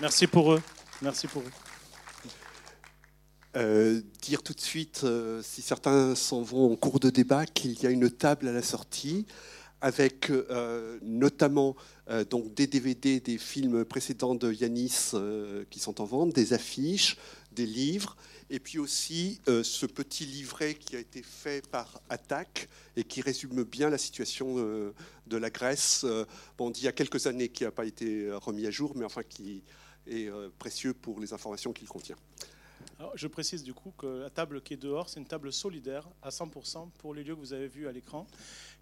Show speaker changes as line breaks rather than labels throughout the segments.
Merci pour eux. Merci pour eux.
Euh, dire tout de suite, euh, si certains s'en vont en cours de débat, qu'il y a une table à la sortie avec euh, notamment donc des DVD des films précédents de Yanis qui sont en vente, des affiches, des livres, et puis aussi ce petit livret qui a été fait par Attac et qui résume bien la situation de la Grèce, bon, d'il y a quelques années, qui n'a pas été remis à jour, mais enfin qui est précieux pour les informations qu'il contient
je précise du coup que la table qui est dehors, c'est une table solidaire à 100% pour les lieux que vous avez vus à l'écran.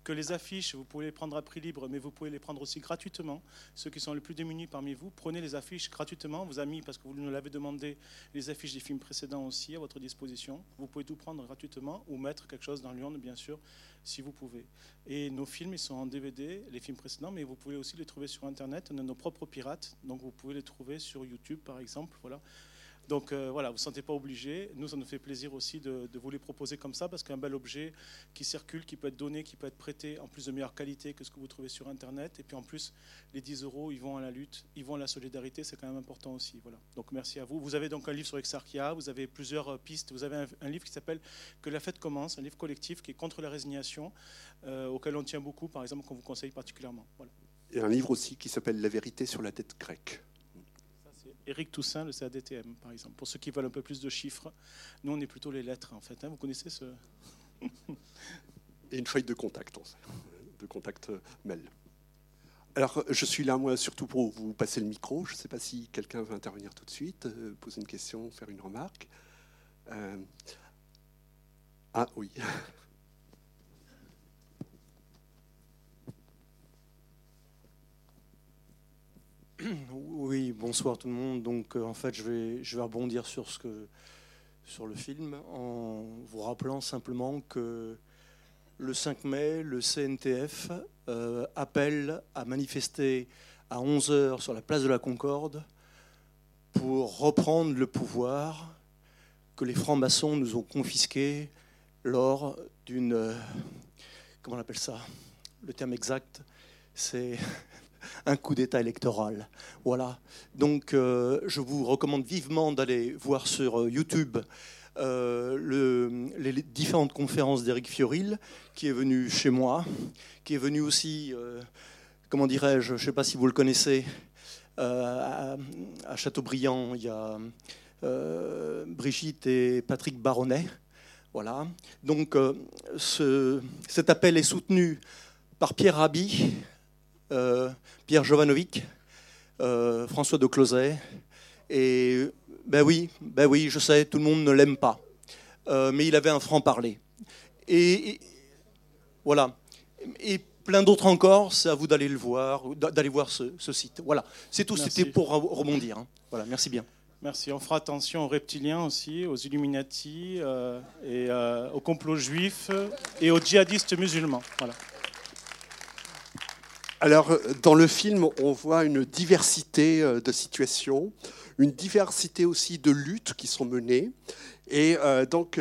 Que les affiches, vous pouvez les prendre à prix libre, mais vous pouvez les prendre aussi gratuitement. Ceux qui sont les plus démunis parmi vous, prenez les affiches gratuitement. Vous avez mis, parce que vous nous l'avez demandé, les affiches des films précédents aussi à votre disposition. Vous pouvez tout prendre gratuitement ou mettre quelque chose dans l'urne, bien sûr, si vous pouvez. Et nos films, ils sont en DVD, les films précédents, mais vous pouvez aussi les trouver sur Internet. On a nos propres pirates, donc vous pouvez les trouver sur YouTube, par exemple. Voilà. Donc euh, voilà, vous ne sentez pas obligé. Nous, ça nous fait plaisir aussi de, vous les proposer comme ça, parce qu'un bel objet qui circule, qui peut être donné, qui peut être prêté, en plus de meilleure qualité que ce que vous trouvez sur Internet. Et puis en plus, les 10 euros, ils vont à la lutte, ils vont à la solidarité, c'est quand même important aussi. Voilà. Donc merci à vous. Vous avez donc un livre sur Exarchia, vous avez plusieurs euh, pistes. Vous avez un, livre qui s'appelle Que la fête commence, un livre collectif qui est contre la résignation, euh, auquel on tient beaucoup, par exemple, qu'on vous conseille particulièrement.
Et un livre aussi qui s'appelle La vérité sur la dette grecque.
Éric Toussaint, le CADTM, par exemple. Pour ceux qui veulent un peu plus de chiffres, nous, on est plutôt les lettres, en fait. Hein. Vous connaissez ce.
Et une feuille de contact, de contact euh, mail. Alors, je suis là, moi, surtout pour vous passer le micro. Je ne sais pas si quelqu'un veut intervenir tout de suite, euh, poser une question, faire une remarque. Euh, ah oui.
Oui, bonsoir tout le monde. Donc, euh, en fait, je vais, je rebondir sur, ce que, sur le film en vous rappelant simplement que le 5 mai, le CNTF euh, appelle à manifester à 11h sur la place de la Concorde pour reprendre le pouvoir que les francs-maçons nous ont confisqué lors d'une. Euh, comment on appelle ça? Le terme exact, c'est un coup d'État électoral. Voilà. Donc, euh, je vous recommande vivement d'aller voir sur euh, YouTube euh, les différentes conférences d'Éric Fioril, qui est venu chez moi, qui est venu aussi, comment dirais-je, je ne sais pas si vous le connaissez, à, à, Châteaubriand, il y a Brigitte et Patrick Baronnet. Voilà. Donc, ce, cet appel est soutenu par Pierre Rabhi, Pierre Jovanovic, euh, François de Closet. Et ben oui, ben oui, je sais, tout le monde ne l'aime pas. Euh, mais il avait un franc-parler. Et, voilà. Et plein d'autres encore, c'est à vous d'aller le voir, d'aller voir ce, site. Voilà, c'est tout, c'était pour rebondir. Hein. Voilà, merci bien.
Merci. On fera attention aux reptiliens aussi, aux Illuminati, et aux complots juifs et aux djihadistes musulmans. Voilà.
Alors, euh, dans le film, on voit une diversité euh, de situations, une diversité aussi de luttes qui sont menées. Et euh, donc,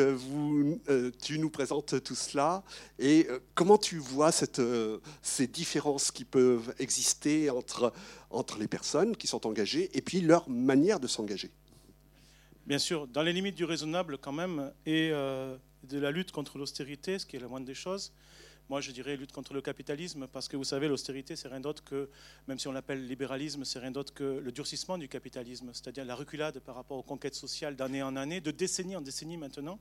tu nous présentes tout cela. Et comment tu vois ces différences qui peuvent exister entre, entre les personnes qui sont engagées et puis leur manière de s'engager?
Bien sûr, dans les limites du raisonnable quand même, et de la lutte contre l'austérité, ce qui est la moindre des choses. Moi, je dirais lutte contre le capitalisme, parce que vous savez, l'austérité, c'est rien d'autre que, même si on l'appelle libéralisme, c'est rien d'autre que le durcissement du capitalisme, c'est-à-dire la reculade par rapport aux conquêtes sociales d'année en année, de décennie en décennie maintenant.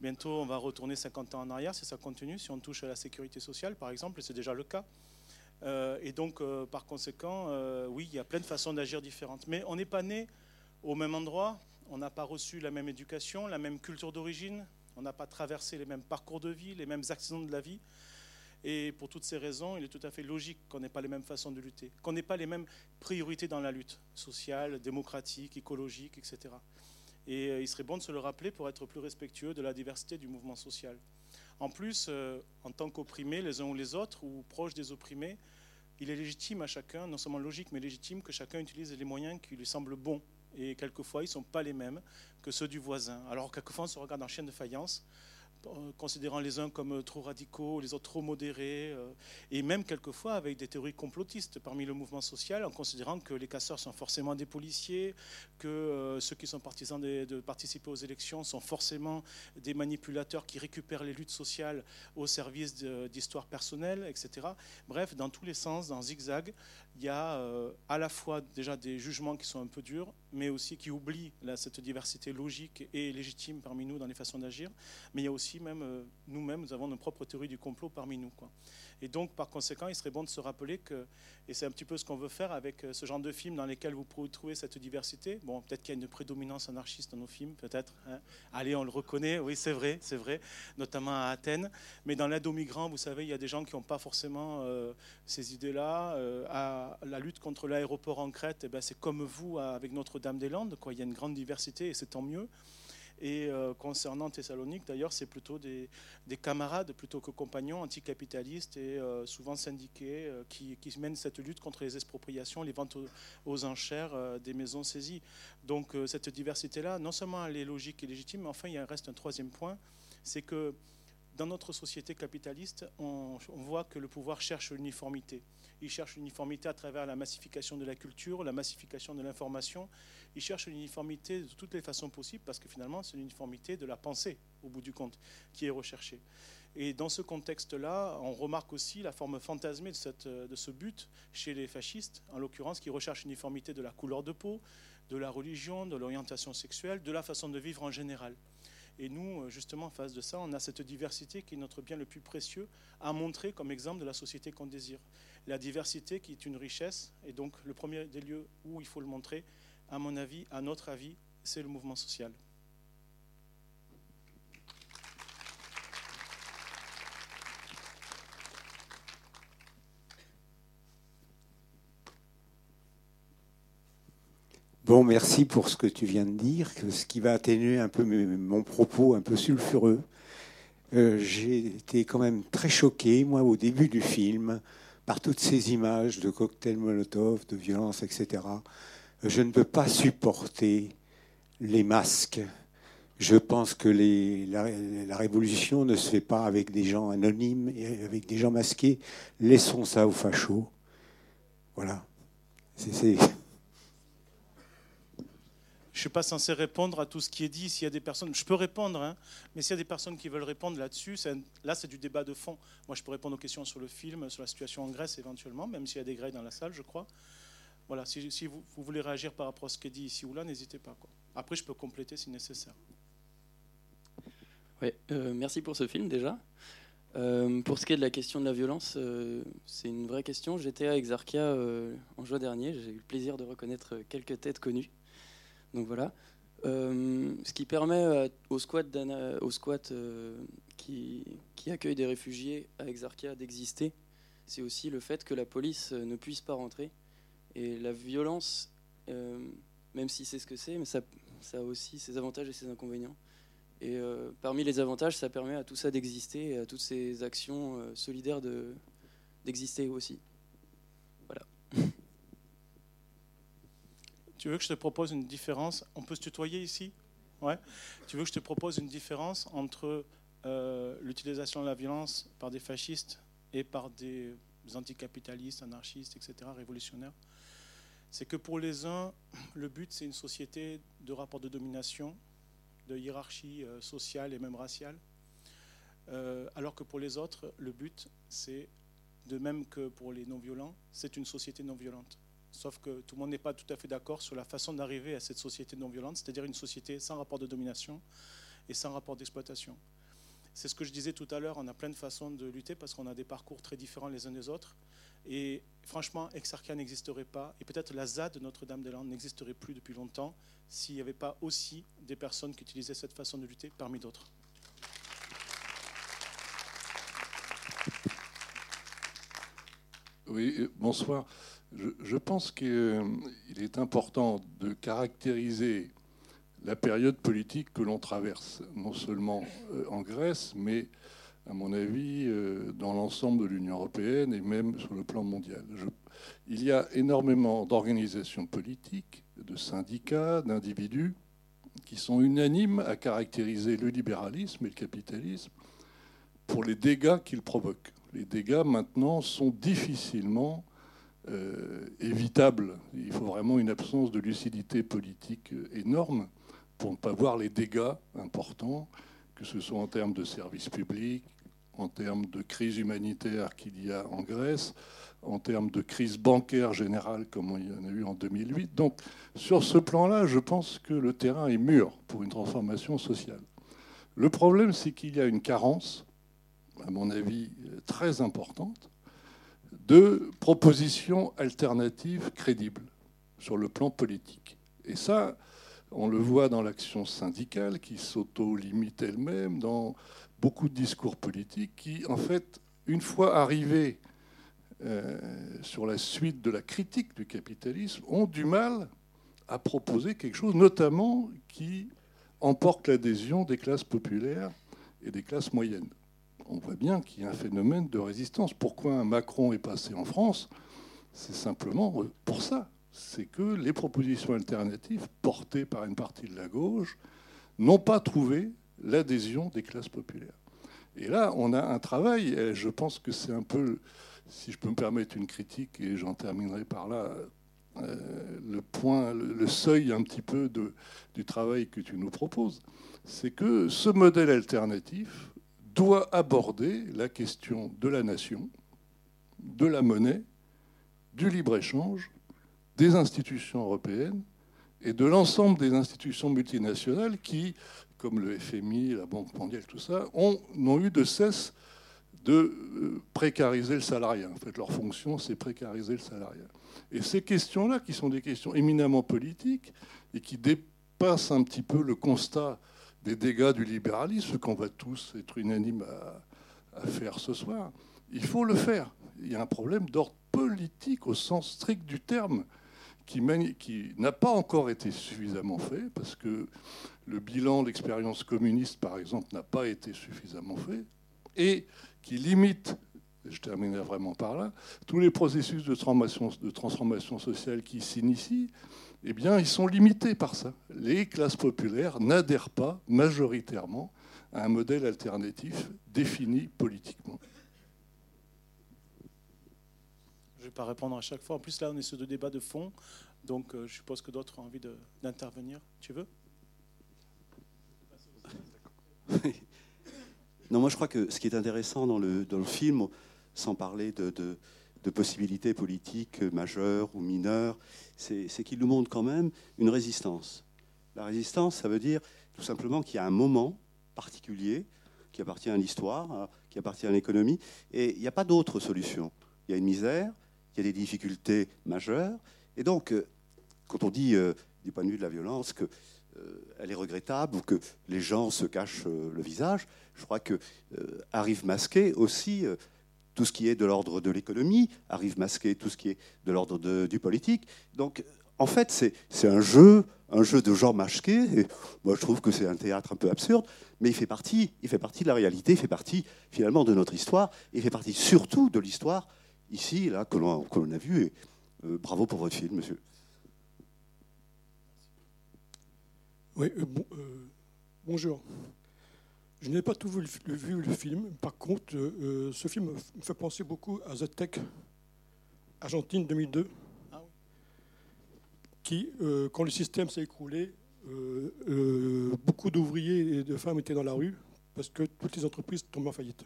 Bientôt, on va retourner 50 ans en arrière si ça continue, si on touche à la sécurité sociale, par exemple, et c'est déjà le cas. Euh, et donc, euh, par conséquent, euh, oui, il y a plein de façons d'agir différentes. Mais on n'est pas né au même endroit, on n'a pas reçu la même éducation, la même culture d'origine, on n'a pas traversé les mêmes parcours de vie, les mêmes accidents de la vie. Et pour toutes ces raisons, il est tout à fait logique qu'on n'ait pas les mêmes façons de lutter, qu'on n'ait pas les mêmes priorités dans la lutte sociale, démocratique, écologique, etc. Et euh, il serait bon de se le rappeler pour être plus respectueux de la diversité du mouvement social. En plus, euh, en tant qu'opprimés les uns ou les autres, ou proches des opprimés, il est légitime à chacun, non seulement logique, mais légitime que chacun utilise les moyens qui lui semblent bons. Et quelquefois, ils ne sont pas les mêmes que ceux du voisin. Alors, quelquefois, on se regarde en chien de faïence considérant les uns comme trop radicaux, les autres trop modérés, et même quelquefois avec des théories complotistes parmi le mouvement social, en considérant que les casseurs sont forcément des policiers, que ceux qui sont partisans de, participer aux élections sont forcément des manipulateurs qui récupèrent les luttes sociales au service d'histoires personnelles, etc. Bref, dans tous les sens, dans zigzag, il y a à la fois déjà des jugements qui sont un peu durs, mais aussi qui oublient cette diversité logique et légitime parmi nous dans les façons d'agir. Mais il y a aussi même euh, nous-mêmes, nous avons nos propres théories du complot parmi nous. Et donc, par conséquent, il serait bon de se rappeler que, et c'est un petit peu ce qu'on veut faire avec euh, ce genre de films dans lesquels vous pouvez trouver cette diversité. Bon, peut-être qu'il y a une prédominance anarchiste dans nos films, peut-être. Hein. Allez, on le reconnaît, oui, c'est vrai, c'est vrai, notamment à Athènes. Mais dans l'aide aux migrants, vous savez, il y a des gens qui n'ont pas forcément euh, ces idées-là. à la lutte contre l'aéroport en Crète, eh ben, c'est comme vous avec Notre-Dame-des-Landes. Il y a une grande diversité et c'est tant mieux. Et euh, concernant Thessalonique, d'ailleurs, c'est plutôt des, camarades plutôt que compagnons anticapitalistes et euh, souvent syndiqués euh, qui, mènent cette lutte contre les expropriations, les ventes aux, enchères des maisons saisies. Donc cette diversité-là, non seulement elle est logique et légitime, mais enfin il reste un troisième point, c'est que dans notre société capitaliste, on, voit que le pouvoir cherche l'uniformité. Il cherche l'uniformité à travers la massification de la culture, la massification de l'information, il cherche l'uniformité de toutes les façons possibles parce que finalement, c'est l'uniformité de la pensée, au bout du compte, qui est recherchée. Et dans ce contexte-là, on remarque aussi la forme fantasmée de, de ce but chez les fascistes, en l'occurrence, qui recherchent l'uniformité de la couleur de peau, de la religion, de l'orientation sexuelle, de la façon de vivre en général. Et nous, justement, en face de ça, on a cette diversité qui est notre bien le plus précieux à montrer comme exemple de la société qu'on désire. La diversité qui est une richesse, et donc le premier des lieux où il faut le montrer, à mon avis, à notre avis, c'est le mouvement social.
Bon, merci pour ce que tu viens de dire, ce qui va atténuer un peu mon propos un peu sulfureux. Euh, j'ai été quand même très choqué, moi, au début du film, par toutes ces images de cocktails Molotov, de violence, etc je ne peux pas supporter les masques. Je pense que la, révolution ne se fait pas avec des gens anonymes et avec des gens masqués. Laissons ça aux fachos. Voilà. Je
ne suis pas censé répondre à tout ce qui est dit. S'il y a des personnes, je peux répondre, hein, mais s'il y a des personnes qui veulent répondre là-dessus, là c'est du débat de fond. Moi, je peux répondre aux questions sur le film, sur la situation en Grèce éventuellement, même s'il y a des grèves dans la salle, je crois. Voilà, si, vous, voulez réagir par rapport à ce qui est dit ici ou là, n'hésitez pas. Après, je peux compléter si nécessaire.
Ouais, euh, merci pour ce film déjà. Euh, pour ce qui est de la question de la violence, euh, c'est une vraie question. J'étais à Exarchia en juin dernier. J'ai eu le plaisir de reconnaître quelques têtes connues. Donc voilà. ce qui permet aux squats, aux squats qui, qui accueillent des réfugiés à Exarchia d'exister, c'est aussi le fait que la police ne puisse pas rentrer et la violence, euh, même si c'est ce que c'est, mais ça, a aussi ses avantages et ses inconvénients. Et euh, parmi les avantages, ça permet à tout ça d'exister et à toutes ces actions euh, solidaires d'exister aussi. Voilà.
Tu veux que je te propose une différence? On peut se tutoyer ici? Ouais. Tu veux que je te propose une différence entre l'utilisation de la violence par des fascistes et par des anticapitalistes, anarchistes, etc., révolutionnaires? C'est que pour les uns, le but, c'est une société de rapport de domination, de hiérarchie euh, sociale et même raciale, euh, alors que pour les autres, le but, c'est, de même que pour les non-violents, c'est une société non-violente. Sauf que tout le monde n'est pas tout à fait d'accord sur la façon d'arriver à cette société non-violente, c'est-à-dire une société sans rapport de domination et sans rapport d'exploitation. C'est ce que je disais tout à l'heure, on a plein de façons de lutter parce qu'on a des parcours très différents les uns des autres. Et franchement, Exarchia n'existerait pas, et peut-être la ZAD de Notre-Dame-des-Landes n'existerait plus depuis longtemps s'il n'y avait pas aussi des personnes qui utilisaient cette façon de lutter parmi d'autres.
Oui, bonsoir. Je, pense qu'il est important de caractériser la période politique que l'on traverse, non seulement euh, en Grèce, mais à mon avis, euh, dans l'ensemble de l'Union européenne et même sur le plan mondial. il y a énormément d'organisations politiques, de syndicats, d'individus qui sont unanimes à caractériser le libéralisme et le capitalisme pour les dégâts qu'ils provoquent. Les dégâts maintenant sont difficilement euh, évitables. Il faut vraiment une absence de lucidité politique énorme pour ne pas voir les dégâts importants, que ce soit en termes de services publics, en termes de crise humanitaire qu'il y a en Grèce, en termes de crise bancaire générale comme il y en a eu en 2008. Donc sur ce plan-là, je pense que le terrain est mûr pour une transformation sociale. Le problème, c'est qu'il y a une carence, à mon avis, très importante, de propositions alternatives crédibles sur le plan politique. Et ça, on le voit dans l'action syndicale qui s'auto-limite elle-même, dans beaucoup de discours politiques qui, en fait, une fois arrivés euh, sur la suite de la critique du capitalisme, ont du mal à proposer quelque chose, notamment qui emporte l'adhésion des classes populaires et des classes moyennes. On voit bien qu'il y a un phénomène de résistance. Pourquoi Macron est passé en France? C'est simplement pour ça. C'est que les propositions alternatives portées par une partie de la gauche n'ont pas trouvé l'adhésion des classes populaires. Et là, on a un travail, et je pense que c'est un peu, si je peux me permettre une critique, et j'en terminerai par là, euh, le point, le seuil un petit peu du travail que tu nous proposes, c'est que ce modèle alternatif doit aborder la question de la nation, de la monnaie, du libre-échange, des institutions européennes et de l'ensemble des institutions multinationales qui comme le FMI, la Banque mondiale, tout ça, n'ont eu de cesse de euh, précariser le salariat. En fait, leur fonction, c'est précariser le salariat. Et ces questions-là, qui sont des questions éminemment politiques et qui dépassent un petit peu le constat des dégâts du libéralisme, ce qu'on va tous être unanimes à, faire ce soir, il faut le faire. Il y a un problème d'ordre politique au sens strict du terme qui, n'a pas encore été suffisamment fait, parce que le bilan de l'expérience communiste, par exemple, n'a pas été suffisamment fait, et qui limite, je terminerai vraiment par là, tous les processus de transformation sociale qui s'initient, eh bien, ils sont limités par ça. Les classes populaires n'adhèrent pas majoritairement à un modèle alternatif défini politiquement.
Je ne vais pas répondre à chaque fois. En plus, là, on est sur deux débats de fond. Donc, euh, je suppose que d'autres ont envie d'intervenir. Tu veux?
Non, moi je crois que ce qui est intéressant dans le, dans le film, sans parler de, de, possibilités politiques majeures ou mineures, c'est qu'il nous montre quand même une résistance. La résistance, ça veut dire tout simplement qu'il y a un moment particulier qui appartient à l'histoire, hein, qui appartient à l'économie, et il n'y a pas d'autre solution. Il y a une misère, il y a des difficultés majeures, et donc, euh, quand on dit euh, du point de vue de la violence que euh, elle est regrettable ou que les gens se cachent euh, le visage. Je crois que euh, arrive masqué aussi tout ce qui est de l'ordre de l'économie, arrive masqué tout ce qui est de l'ordre du politique. Donc, en fait, c'est un jeu, un jeu de gens masqués. Et moi, je trouve que c'est un théâtre un peu absurde, mais il fait partie, il fait partie de la réalité, il fait partie finalement de notre histoire, il fait partie surtout de l'histoire ici, là, que l'on a vu. Et bravo pour votre film, monsieur.
Oui, euh, euh, bonjour. Je n'ai pas tout vu le, film. Par contre, euh, ce film me fait penser beaucoup à The Tech, Argentine 2002, ah qui, quand le système s'est écroulé, beaucoup d'ouvriers et de femmes étaient dans la rue parce que toutes les entreprises tombaient en faillite,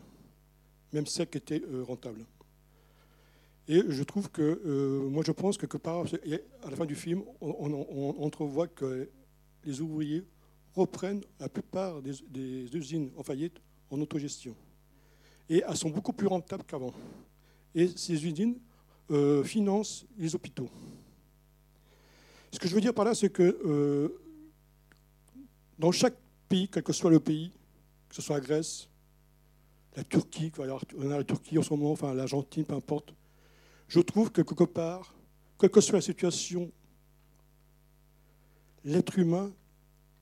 même celles qui étaient rentables. Et je trouve que, moi je pense que, que par, à la fin du film, on, on entrevoit que les ouvriers reprennent la plupart des, usines en faillite en autogestion. Et elles sont beaucoup plus rentables qu'avant. Et ces usines euh, financent les hôpitaux. Ce que je veux dire par là, c'est que euh, dans chaque pays, quel que soit le pays, que ce soit la Grèce, la Turquie, on a la Turquie en ce moment, enfin l'Argentine, peu importe, je trouve que quelque part, quelle que soit la situation l'être humain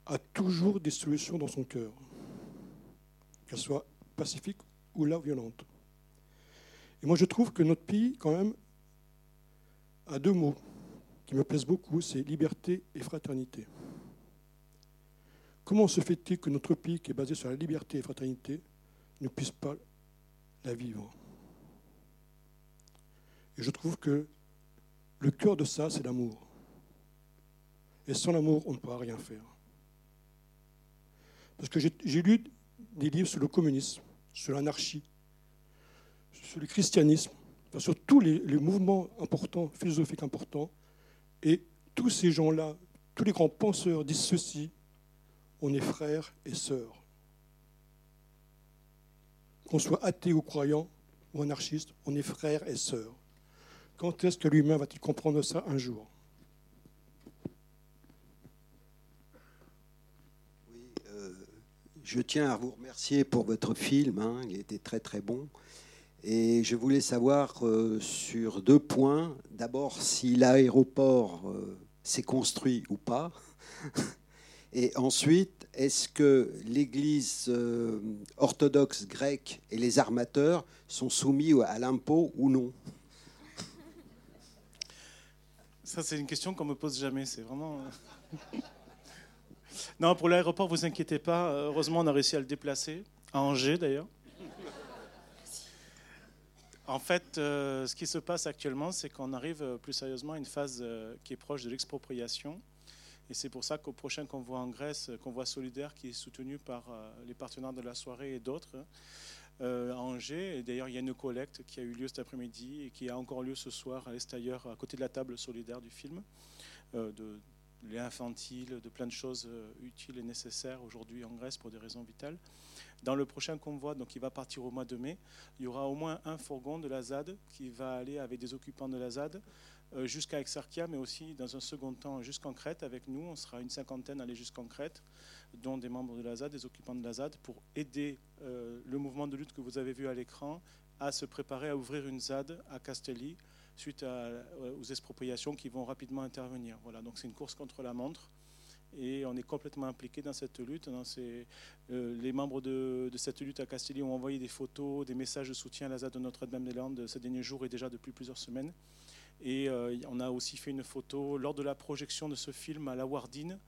a toujours des solutions dans son cœur, qu'elles soient pacifiques ou là violentes. Et moi, je trouve que notre pays, quand même, a deux mots qui me plaisent beaucoup, c'est liberté et fraternité. comment se fait-il que notre pays, qui est basé sur la liberté et fraternité, ne puisse pas la vivre? Et je trouve que le cœur de ça, c'est l'amour. Et sans l'amour, on ne pourra rien faire. Parce que j'ai lu des livres sur le communisme, sur l'anarchie, sur le christianisme, sur tous les, mouvements importants, philosophiques importants. Et tous ces gens-là, tous les grands penseurs disent ceci, on est frères et sœurs. Qu'on soit athée ou croyant ou anarchiste, on est frères et sœurs. Quand est-ce que l'humain va-t-il comprendre ça un jour
euh, Je tiens à vous remercier pour votre film, hein, il était très très bon. Et je voulais savoir euh, sur deux points. D'abord, si l'aéroport euh, s'est construit ou pas. Et ensuite, est-ce que l'Église euh, orthodoxe grecque et les armateurs sont soumis à l'impôt ou non?
Ça, c'est une question qu'on me pose jamais. C'est vraiment. non, pour l'aéroport, vous inquiétez pas. Heureusement, on a réussi à le déplacer à Angers, d'ailleurs. En fait, euh, ce qui se passe actuellement, c'est qu'on arrive euh, plus sérieusement à une phase euh, qui est proche de l'expropriation. Et c'est pour ça qu'au prochain convoi en Grèce, convoi solidaire qui est soutenu par les partenaires de la soirée et d'autres, à Angers, et d'ailleurs il y a une collecte qui a eu lieu cet après-midi et qui a encore lieu ce soir à l'extérieur, à côté de la table solidaire du film, lait infantile, de plein de choses utiles et nécessaires aujourd'hui en Grèce pour des raisons vitales. Dans le prochain convoi, donc qui va partir au mois de mai, il y aura au moins un fourgon de la ZAD qui va aller avec des occupants de la ZAD euh, jusqu'à Exarchia, mais aussi dans un second temps jusqu'en Crète avec nous. On sera une cinquantaine à aller jusqu'en Crète, dont des membres de la ZAD, des occupants de la ZAD, pour aider euh, le mouvement de lutte que vous avez vu à l'écran à se préparer à ouvrir une ZAD à Castelli suite aux expropriations qui vont rapidement intervenir. Voilà, donc c'est une course contre la montre et on est complètement impliqué dans cette lutte. Euh, les membres de, cette lutte à Castelli ont envoyé des photos, des messages de soutien à la ZAD de Notre-Dame-des-Landes ces derniers jours et déjà depuis plusieurs semaines. Et euh, on a aussi fait une photo lors de la projection de ce film à la Wardine.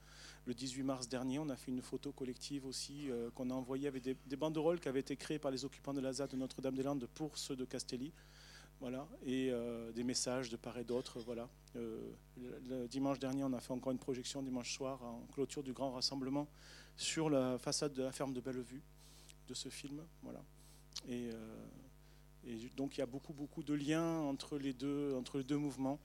Le 18 mars dernier, on a fait une photo collective aussi euh, qu'on a envoyée avec des, banderoles qui avaient été créées par les occupants de la ZAD de Notre-Dame-des-Landes pour ceux de Castelli. Voilà, et euh, des messages de part et d'autre. Voilà. Euh, dimanche dernier, on a fait encore une projection dimanche soir en clôture du grand rassemblement sur la façade de la ferme de Bellevue de ce film. Voilà. Et, euh, donc il y a beaucoup beaucoup de liens entre les deux entre les deux mouvements.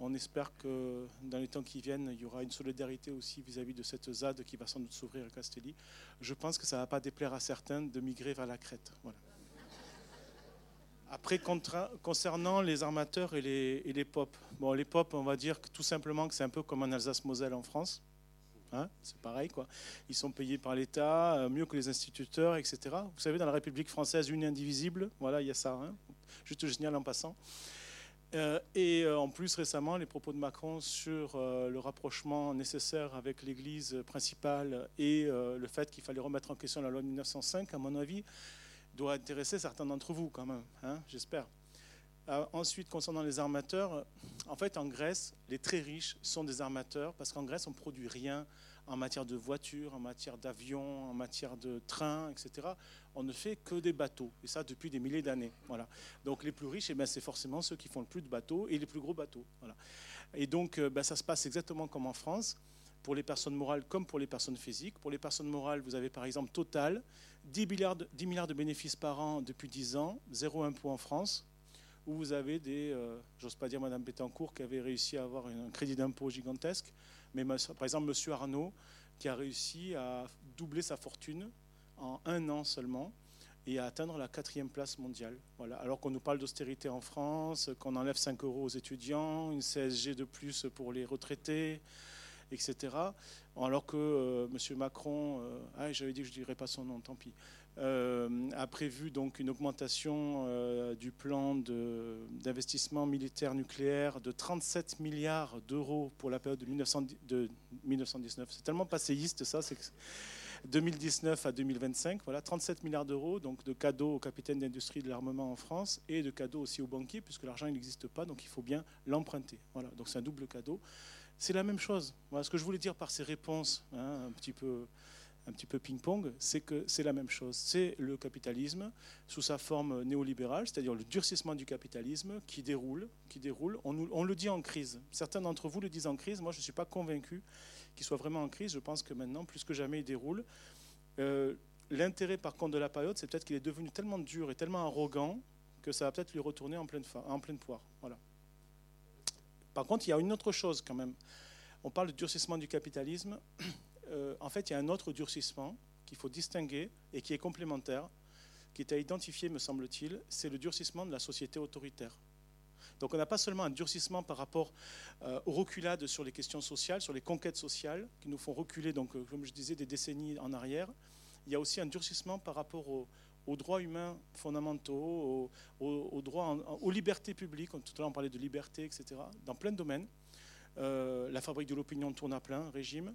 On espère que dans les temps qui viennent, il y aura une solidarité aussi vis-à-vis de cette ZAD qui va sans doute s'ouvrir à Castelli. Je pense que ça ne va pas déplaire à certains de migrer vers la Crète. Voilà. Après, concernant les armateurs et les, et les pop, bon, les pop, on va dire tout simplement que c'est un peu comme en Alsace-Moselle en France. Hein, c'est pareil, quoi. Ils sont payés par l'État, euh, mieux que les instituteurs, etc. Vous savez, dans la République française, une indivisible, voilà, il y a ça. Hein, juste génial en passant. Euh, et euh, en plus, récemment, les propos de Macron sur le rapprochement nécessaire avec l'Église principale et le fait qu'il fallait remettre en question la loi de 1905, à mon avis, doit intéresser certains d'entre vous quand même, hein, j'espère. Euh, ensuite, concernant les armateurs, en fait, en Grèce, les très riches sont des armateurs parce qu'en Grèce, on ne produit rien en matière de voitures, en matière d'avions, en matière de trains, etc. On ne fait que des bateaux, et ça depuis des milliers d'années. Voilà. Donc les plus riches, eh ben, c'est forcément ceux qui font le plus de bateaux et les plus gros bateaux. Voilà. Et donc, euh, ben, ça se passe exactement comme en France, pour les personnes morales comme pour les personnes physiques. Pour les personnes morales, vous avez par exemple Total, 10 milliards, de, 10 milliards de bénéfices par an depuis 10 ans, zéro impôt en France, où vous avez des, euh, j'ose pas dire Madame Bettencourt qui avait réussi à avoir un crédit d'impôt gigantesque, mais par exemple Monsieur Arnaud qui a réussi à doubler sa fortune en un an seulement et à atteindre la quatrième place mondiale. Voilà. Alors qu'on nous parle d'austérité en France, qu'on enlève 5 euros aux étudiants, une CSG de plus pour les retraités, etc. Alors que euh, M. Macron, euh, ah, j'avais dit que je ne dirais pas son nom, tant pis, euh, a prévu donc une augmentation du plan d'investissement militaire nucléaire de 37 milliards d'euros pour la période de, 1919. C'est tellement passéiste ça, c'est 2019 à 2025, voilà, 37 milliards d'euros, donc de cadeaux aux capitaines d'industrie de l'armement en France et de cadeaux aussi aux banquiers, puisque l'argent n'existe pas, donc il faut bien l'emprunter. Voilà, donc c'est un double cadeau. C'est la même chose. Voilà ce que je voulais dire par ces réponses, hein, un petit peu un petit peu ping-pong, c'est que c'est la même chose. C'est le capitalisme sous sa forme néolibérale, c'est-à-dire le durcissement du capitalisme qui déroule, qui déroule. On, le dit en crise. Certains d'entre vous le disent en crise. Moi, je ne suis pas convaincu qu'il soit vraiment en crise. Je pense que maintenant, plus que jamais, il déroule. Euh, l'intérêt, par contre, de la période, c'est peut-être qu'il est devenu tellement dur et tellement arrogant que ça va peut-être lui retourner en pleine, en pleine poire. Voilà. Par contre, il y a une autre chose quand même. On parle de durcissement du capitalisme. Euh, en fait, il y a un autre durcissement qu'il faut distinguer et qui est complémentaire, qui est à identifier, me semble-t-il, c'est le durcissement de la société autoritaire. Donc on n'a pas seulement un durcissement par rapport euh, aux reculades sur les questions sociales, sur les conquêtes sociales, qui nous font reculer, donc, euh, comme je disais, des décennies en arrière. Il y a aussi un durcissement par rapport aux, droits humains fondamentaux, aux, aux libertés publiques. Tout à l'heure, on parlait de liberté, etc., dans plein de domaines. la fabrique de l'opinion tourne à plein régime.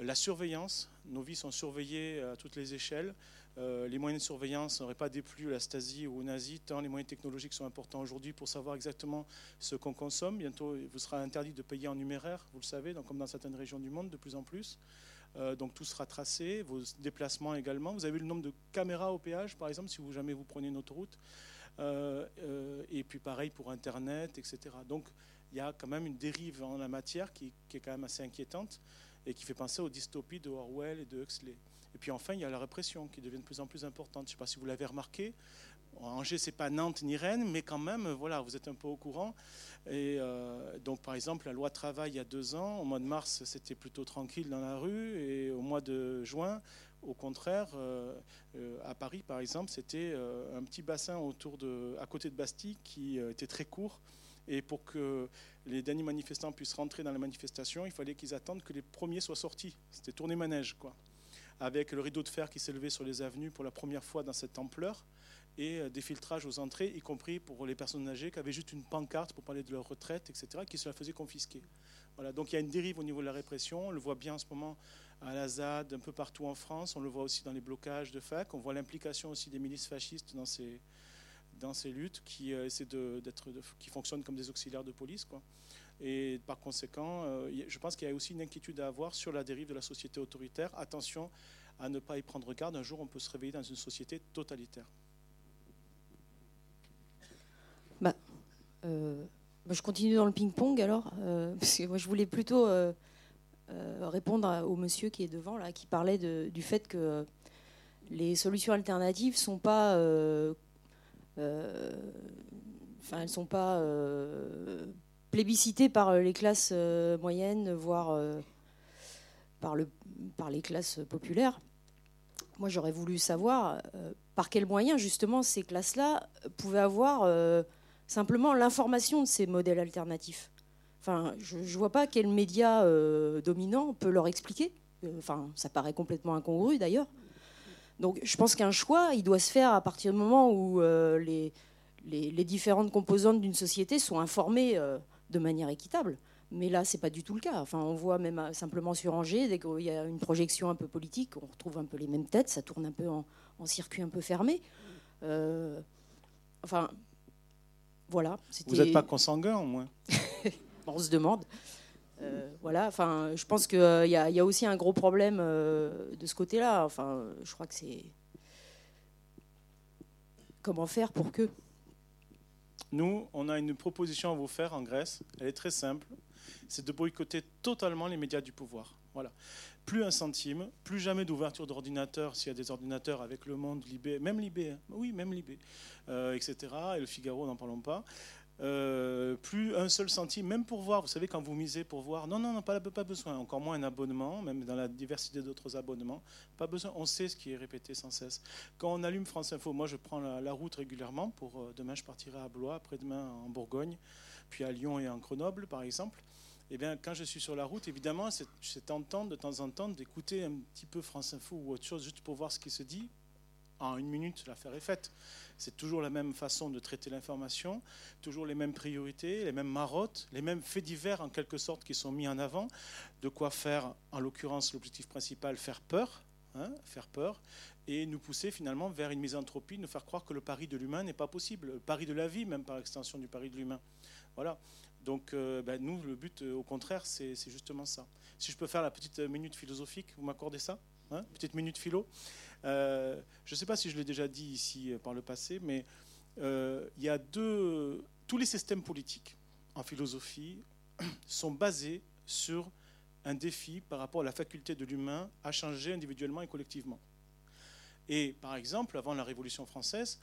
La surveillance, nos vies sont surveillées à toutes les échelles. Euh, les moyens de surveillance n'auraient pas déplu à la Stasi ou aux nazis, tant les moyens technologiques sont importants aujourd'hui pour savoir exactement ce qu'on consomme. Bientôt, il vous sera interdit de payer en numéraire, vous le savez, donc comme dans certaines régions du monde de plus en plus. Euh, donc tout sera tracé, vos déplacements également. Vous avez le nombre de caméras au péage, par exemple, si vous jamais vous prenez une autoroute. Euh, et puis pareil pour Internet, etc. Donc il y a quand même une dérive en la matière qui est quand même assez inquiétante et qui fait penser aux dystopies de Orwell et de Huxley. Et puis enfin, il y a la répression qui devient de plus en plus importante. Je ne sais pas si vous l'avez remarqué. Angers, c'est pas Nantes ni Rennes, mais quand même, voilà, vous êtes un peu au courant. Et euh, donc, par exemple, la loi travail il y a deux ans, au mois de mars, c'était plutôt tranquille dans la rue, et au mois de juin, au contraire, euh, euh, à Paris, par exemple, c'était un petit bassin autour à côté de Bastille qui était très court et pour que les derniers manifestants puissent rentrer dans la manifestation, il fallait qu'ils attendent que les premiers soient sortis. C'était tourner manège, quoi. Avec le rideau de fer qui s'élevait sur les avenues pour la première fois dans cette ampleur et euh, des filtrages aux entrées, y compris pour les personnes âgées qui avaient juste une pancarte pour parler de leur retraite, etc., qui se la faisaient confisquer. Voilà, donc il y a une dérive au niveau de la répression. On le voit bien en ce moment à la ZAD, un peu partout en France. On le voit aussi dans les blocages de fac. On voit l'implication aussi des milices fascistes dans ces, dans ces luttes qui, euh, essaient d'être, qui fonctionnent comme des auxiliaires de police. Quoi. Et par conséquent, euh, je pense qu'il y a aussi une inquiétude à avoir sur la dérive de la société autoritaire. Attention à ne pas y prendre garde. Un jour, on peut se réveiller dans une société totalitaire.
Bah, euh, bah je continue dans le ping-pong alors, parce que moi je voulais plutôt répondre au monsieur qui est devant, là, qui parlait du fait que les solutions alternatives sont pas euh, elles sont pas euh, plébiscitées par les classes euh, moyennes, voire par, le, par les classes populaires. Moi, j'aurais voulu savoir par quels moyens, justement, ces classes-là pouvaient avoir simplement l'information de ces modèles alternatifs. Enfin, je ne vois pas quel média dominant peut leur expliquer. Enfin, ça paraît complètement incongru d'ailleurs. Donc je pense qu'un choix, il doit se faire à partir du moment où euh, les, les, différentes composantes d'une société sont informées euh, de manière équitable. Mais là, ce n'est pas du tout le cas. Enfin, on voit même euh, simplement sur Angers, dès qu'il y a une projection un peu politique, on retrouve un peu les mêmes têtes, ça tourne un peu en, circuit un peu fermé. enfin, voilà.
Vous n'êtes pas consanguin, au moins
On se demande. Euh, voilà, enfin, je pense qu'il euh, y, a aussi un gros problème euh, de ce côté-là. Enfin, je crois que c'est comment faire pour que.
Nous, on a une proposition à vous faire en Grèce. Elle est très simple. C'est de boycotter totalement les médias du pouvoir. Voilà. Plus un centime, plus jamais d'ouverture d'ordinateur s'il y a des ordinateurs avec Le Monde, Libé, même Libé, hein. oui, même Libé, etc. Et le Figaro, n'en parlons pas. Euh, plus un seul centime, même pour voir, vous savez, quand vous misez pour voir, non, non, non, pas, pas besoin, encore moins un abonnement, même dans la diversité d'autres abonnements, pas besoin, on sait ce qui est répété sans cesse. Quand on allume France Info, moi je prends la, route régulièrement, pour euh, demain je partirai à Blois, après-demain en Bourgogne, puis à Lyon et en Grenoble par exemple. Eh bien, quand je suis sur la route, évidemment, c'est tentant de temps en temps d'écouter un petit peu France Info ou autre chose, juste pour voir ce qui se dit. En une minute, l'affaire est faite. C'est toujours la même façon de traiter l'information, toujours les mêmes priorités, les mêmes marottes, les mêmes faits divers en quelque sorte qui sont mis en avant. De quoi faire, en l'occurrence, l'objectif principal, faire peur, hein, faire peur, et nous pousser finalement vers une misanthropie, nous faire croire que le pari de l'humain n'est pas possible, le pari de la vie, même par extension du pari de l'humain. Voilà. Donc, euh, ben, nous, le but, euh, au contraire, c'est justement ça. Si je peux faire la petite minute philosophique, vous m'accordez ça hein, petite minute philo. Euh, je ne sais pas si je l'ai déjà dit ici euh, par le passé, mais euh, il y a deux. Tous les systèmes politiques en philosophie sont basés sur un défi par rapport à la faculté de l'humain à changer individuellement et collectivement. Et par exemple, avant la Révolution française,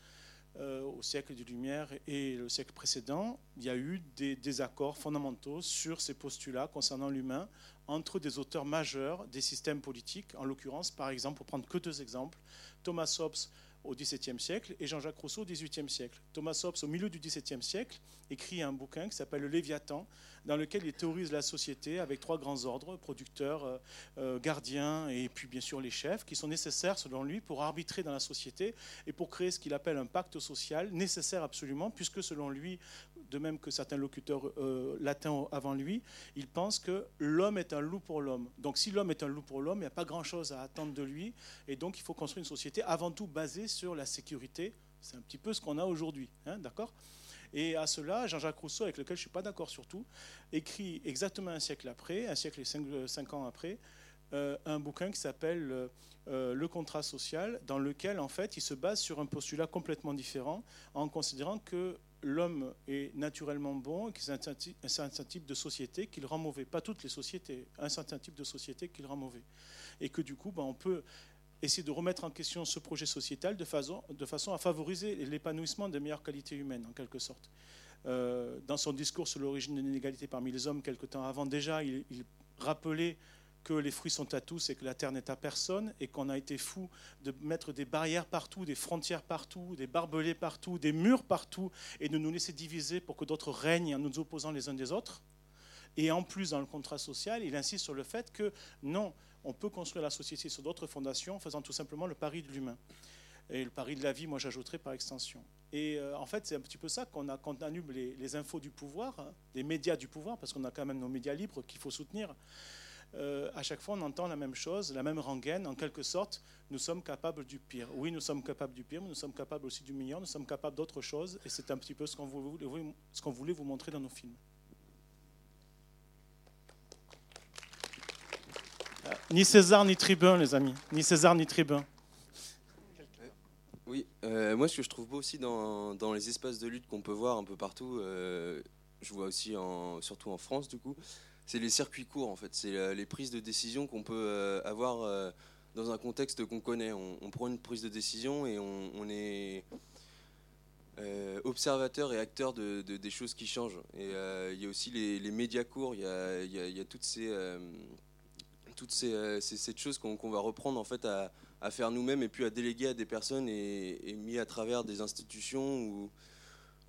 euh, au siècle des Lumières et le siècle précédent, il y a eu des désaccords fondamentaux sur ces postulats concernant l'humain entre des auteurs majeurs des systèmes politiques. En l'occurrence, par exemple, pour prendre que deux exemples, Thomas Hobbes au XVIIe siècle et Jean-Jacques Rousseau au XVIIIe siècle. Thomas Hobbes, au milieu du XVIIe siècle, écrit un bouquin qui s'appelle Le Léviathan, dans lequel il théorise la société avec trois grands ordres, producteurs, euh, euh, gardiens et puis bien sûr les chefs, qui sont nécessaires selon lui pour arbitrer dans la société et pour créer ce qu'il appelle un pacte social, nécessaire absolument, puisque selon lui, de même que certains locuteurs euh, latins avant lui, il pense que l'homme est un loup pour l'homme. Donc si l'homme est un loup pour l'homme, il n'y a pas grand-chose à attendre de lui, et donc il faut construire une société avant tout basée sur la sécurité. C'est un petit peu ce qu'on a aujourd'hui, hein, d'accord? Et à cela, Jean-Jacques Rousseau, avec lequel je ne suis pas d'accord surtout, écrit exactement un siècle après, un siècle et cinq, ans après, euh, un bouquin qui s'appelle euh, Le contrat social, dans lequel en fait il se base sur un postulat complètement différent, en considérant que l'homme est naturellement bon et que c'est un, certain type de société qui le rend mauvais. Pas toutes les sociétés, un certain type de société qui le rend mauvais. Et que du coup, ben, on peut essayer de remettre en question ce projet sociétal de façon, de façon à favoriser l'épanouissement des meilleures qualités humaines, en quelque sorte. Euh, dans son discours sur l'origine de l'inégalité parmi les hommes, quelque temps avant déjà, il, rappelait que les fruits sont à tous et que la terre n'est à personne et qu'on a été fou de mettre des barrières partout, des frontières partout, des barbelés partout, des murs partout et de nous laisser diviser pour que d'autres règnent en nous opposant les uns des autres. Et en plus, dans le contrat social, il insiste sur le fait que non, on peut construire la société sur d'autres fondations en faisant tout simplement le pari de l'humain. Et le pari de la vie, moi j'ajouterais par extension. Et euh, en fait, c'est un petit peu ça qu'on a quand on annule les, infos du pouvoir, hein, les médias du pouvoir, parce qu'on a quand même nos médias libres qu'il faut soutenir. Euh, à chaque fois, on entend la même chose, la même rengaine. En quelque sorte, nous sommes capables du pire. Oui, nous sommes capables du pire, mais nous sommes capables aussi du meilleur, nous sommes capables d'autre chose. Et c'est un petit peu ce qu'on voulait vous montrer dans nos films. Ni César ni Tribun, les amis. Ni César ni Tribun.
Oui, euh, moi ce que je trouve beau aussi dans, les espaces de lutte qu'on peut voir un peu partout, euh, je vois aussi surtout en France du coup, c'est les circuits courts en fait, c'est les prises de décision qu'on peut euh, avoir dans un contexte qu'on connaît. On, prend une prise de décision et on, est observateur et acteur de, des choses qui changent. Et il y a aussi les, médias courts, il y a, toutes ces euh, qu'on va reprendre en fait à, faire nous-mêmes et puis à déléguer à des personnes et, mis à travers des institutions ou,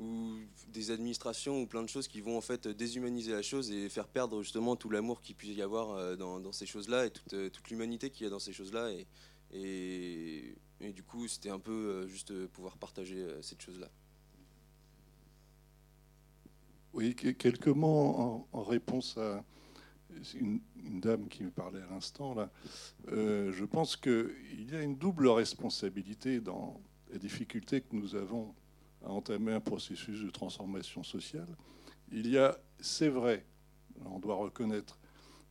ou, des administrations ou plein de choses qui vont en fait déshumaniser la chose et faire perdre justement tout l'amour qu'il puisse y avoir euh, dans, ces choses-là et toute, euh, toute l'humanité qu'il y a dans ces choses-là et, et, du coup c'était un peu juste pouvoir partager cette chose-là.
Oui, quelques mots en réponse à, une, dame qui me parlait à l'instant euh, je pense qu'il y a une double responsabilité dans les difficultés que nous avons à entamer un processus de transformation sociale. Il y a, c'est vrai, on doit reconnaître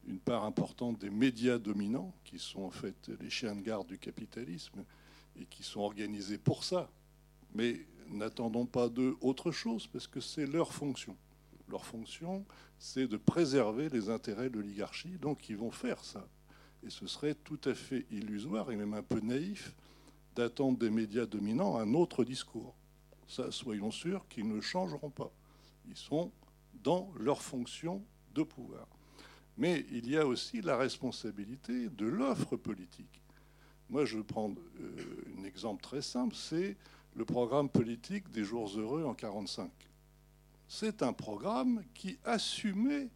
une part importante des médias dominants, qui sont en fait les chiens de garde du capitalisme et qui sont organisés pour ça. Mais n'attendons pas d'eux autre chose, parce que c'est leur fonction. Leur fonction, c'est de préserver les intérêts de l'oligarchie, donc ils vont faire ça. Et ce serait tout à fait illusoire et même un peu naïf d'attendre des médias dominants un autre discours. Ça, soyons sûrs qu'ils ne changeront pas. Ils sont dans leur fonction de pouvoir. Mais il y a aussi la responsabilité de l'offre politique. Moi, je vais prendre euh, un exemple très simple, c'est le programme politique des jours heureux en 1945 c'est un programme qui assumait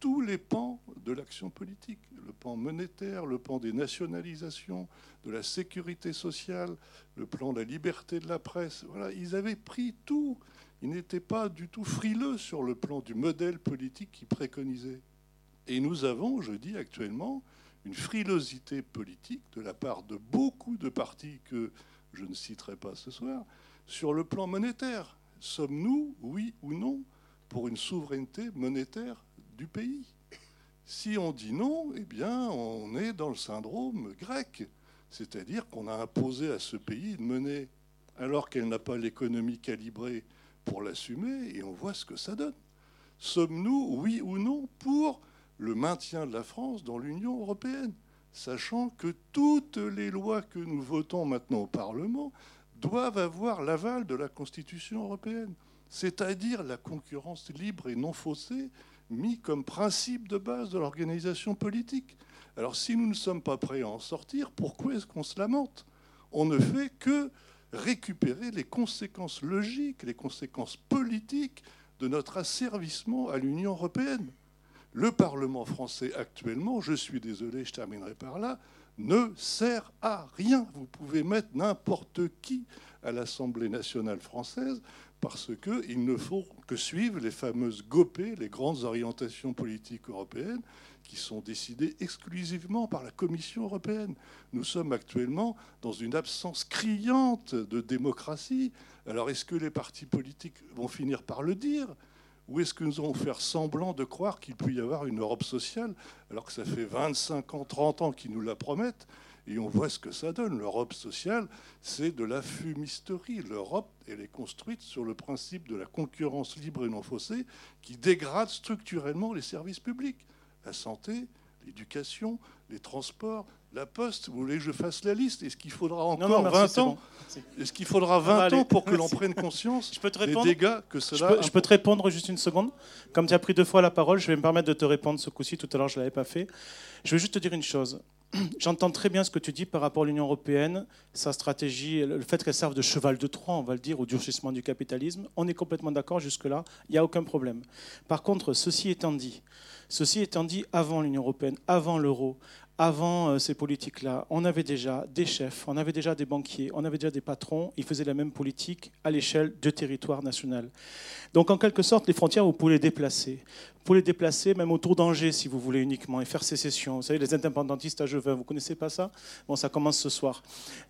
tous les pans de l'action politique, le pan monétaire, le pan des nationalisations, de la sécurité sociale, le plan de la liberté de la presse. Voilà, ils avaient pris tout. Ils n'étaient pas du tout frileux sur le plan du modèle politique qu'ils préconisaient. Et nous avons, je dis actuellement, une frilosité politique de la part de beaucoup de partis que je ne citerai pas ce soir, sur le plan monétaire. Sommes-nous, oui ou non, pour une souveraineté monétaire du pays Si on dit non, eh bien, on est dans le syndrome grec, c'est-à-dire qu'on a imposé à ce pays de mener alors qu'elle n'a pas l'économie calibrée pour l'assumer, et on voit ce que ça donne. Sommes-nous, oui ou non, pour le maintien de la France dans l'Union européenne, sachant que toutes les lois que nous votons maintenant au Parlement doivent avoir l'aval de la Constitution européenne, c'est-à-dire la concurrence libre et non faussée, mis comme principe de base de l'organisation politique. Alors si nous ne sommes pas prêts à en sortir, pourquoi est-ce qu'on se lamente? On ne fait que récupérer les conséquences logiques, les conséquences politiques de notre asservissement à l'Union européenne. Le Parlement français actuellement, je suis désolé, je terminerai par là, ne sert à rien. Vous pouvez mettre n'importe qui à l'Assemblée nationale française parce qu'il ne faut que suivre les fameuses GOPÉ, les grandes orientations politiques européennes, qui sont décidées exclusivement par la Commission européenne. Nous sommes actuellement dans une absence criante de démocratie. Alors est-ce que les partis politiques vont finir par le dire ou est-ce que nous allons faire semblant de croire qu'il peut y avoir une Europe sociale alors que ça fait 25 ans, 30 ans qu'ils nous la promettent et on voit ce que ça donne. L'Europe sociale, c'est de la fumisterie. L'Europe, elle est construite sur le principe de la concurrence libre et non faussée qui dégrade structurellement les services publics la santé, l'éducation, les transports, la poste. Vous voulez que je fasse la liste? Est-ce qu'il faudra encore 20 ans? Est-ce qu'il faudra 20 ans pour que l'on prenne conscience je peux te répondre? des dégâts que cela
je peux, je peux, te répondre juste une seconde Comme tu as pris deux fois la parole, je vais me permettre de te répondre ce coup-ci. Tout à l'heure, je ne l'avais pas fait. Je veux juste te dire une chose. J'entends très bien ce que tu dis par rapport à l'Union européenne, sa stratégie, le fait qu'elle serve de cheval de Troie, on va le dire, au durcissement du capitalisme. On est complètement d'accord jusque-là, il n'y a aucun problème. Par contre, ceci étant dit, ceci étant dit avant l'Union européenne, avant l'euro, avant euh, ces politiques-là, on avait déjà des chefs, on avait déjà des banquiers, on avait déjà des patrons, ils faisaient la même politique à l'échelle du territoire national. Donc en quelque sorte, les frontières, vous pouvez les déplacer. Vous pouvez les déplacer même autour d'Angers, si vous voulez uniquement, et faire sécession. Vous savez, les indépendantistes à Jevin, vous connaissez pas ça? Bon, ça commence ce soir.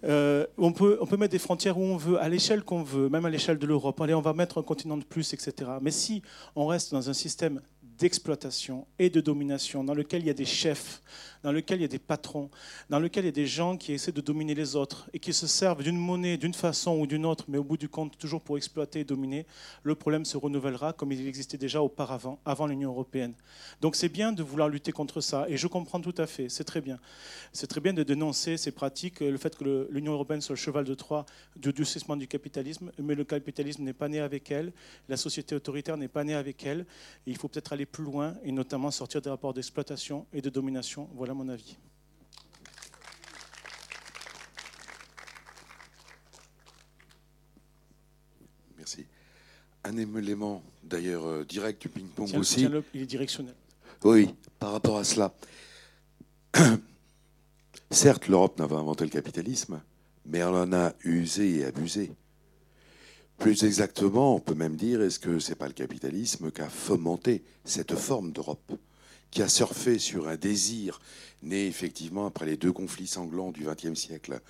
Euh, on peut mettre des frontières où on veut, à l'échelle qu'on veut, même à l'échelle de l'Europe. Allez, on va mettre un continent de plus, etc. Mais si on reste dans un système d'exploitation et de domination, dans lequel il y a des chefs, dans lequel il y a des patrons, dans lequel il y a des gens qui essaient de dominer les autres et qui se servent d'une monnaie d'une façon ou d'une autre, mais au bout du compte toujours pour exploiter et dominer, le problème se renouvellera comme il existait déjà auparavant, avant l'Union européenne. Donc c'est bien de vouloir lutter contre ça, et je comprends tout à fait, c'est très bien. C'est très bien de dénoncer ces pratiques, le fait que l'Union européenne soit le cheval de Troie du durcissement du capitalisme, mais le capitalisme n'est pas né avec elle, la société autoritaire n'est pas née avec elle, il faut peut-être aller plus loin, et notamment sortir des rapports d'exploitation et de domination. Voilà mon avis.
Merci. Un élément d'ailleurs euh, direct du ping-pong aussi.
il est directionnel.
Oui, par rapport à cela. Certes, l'Europe n'a pas inventé le capitalisme, mais elle en a usé et abusé. Plus exactement, on peut même dire, est-ce que ce n'est pas le capitalisme qui a fomenté cette forme d'Europe, qui a surfé sur un désir né effectivement après les deux conflits sanglants du XXe siècle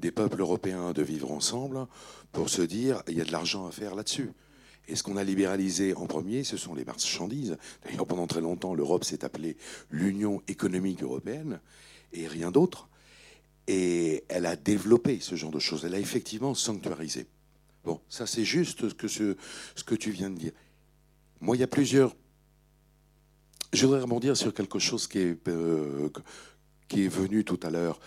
des peuples européens de vivre ensemble, pour se dire, il y a de l'argent à faire là-dessus. Et ce qu'on a libéralisé en premier, ce sont les marchandises. D'ailleurs, pendant très longtemps, l'Europe s'est appelée l'Union économique européenne et rien d'autre. Et elle a développé ce genre de choses. Elle a effectivement sanctuarisé. Bon, ça c'est juste ce que, ce, que tu viens de dire. Moi, il y a plusieurs... Je voudrais rebondir sur quelque chose qui est, euh, qui est venu tout à l'heure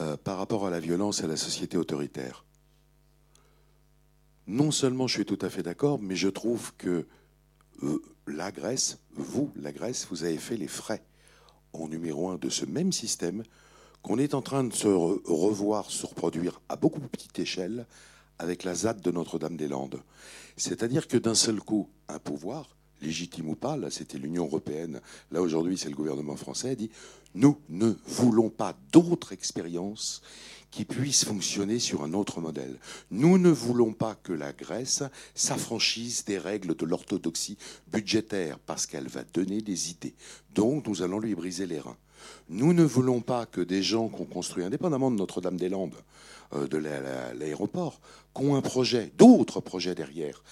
euh, par rapport à la violence et à la société autoritaire. Non seulement je suis tout à fait d'accord, mais je trouve que euh, la Grèce, vous, la Grèce, vous avez fait les frais en numéro un de ce même système qu'on est en train de se revoir se reproduire à beaucoup plus petite échelle avec la ZAD de Notre-Dame-des-Landes. C'est-à-dire que d'un seul coup, un pouvoir, légitime ou pas, là c'était l'Union européenne, là aujourd'hui c'est le gouvernement français, dit nous ne voulons pas d'autres expériences qui puissent fonctionner sur un autre modèle. Nous ne voulons pas que la Grèce s'affranchisse des règles de l'orthodoxie budgétaire parce qu'elle va donner des idées. Donc nous allons lui briser les reins. Nous ne voulons pas que des gens qu'on construit, indépendamment de Notre-Dame-des-Landes, euh, de l'aéroport, qui ont un projet, d'autres projets derrière,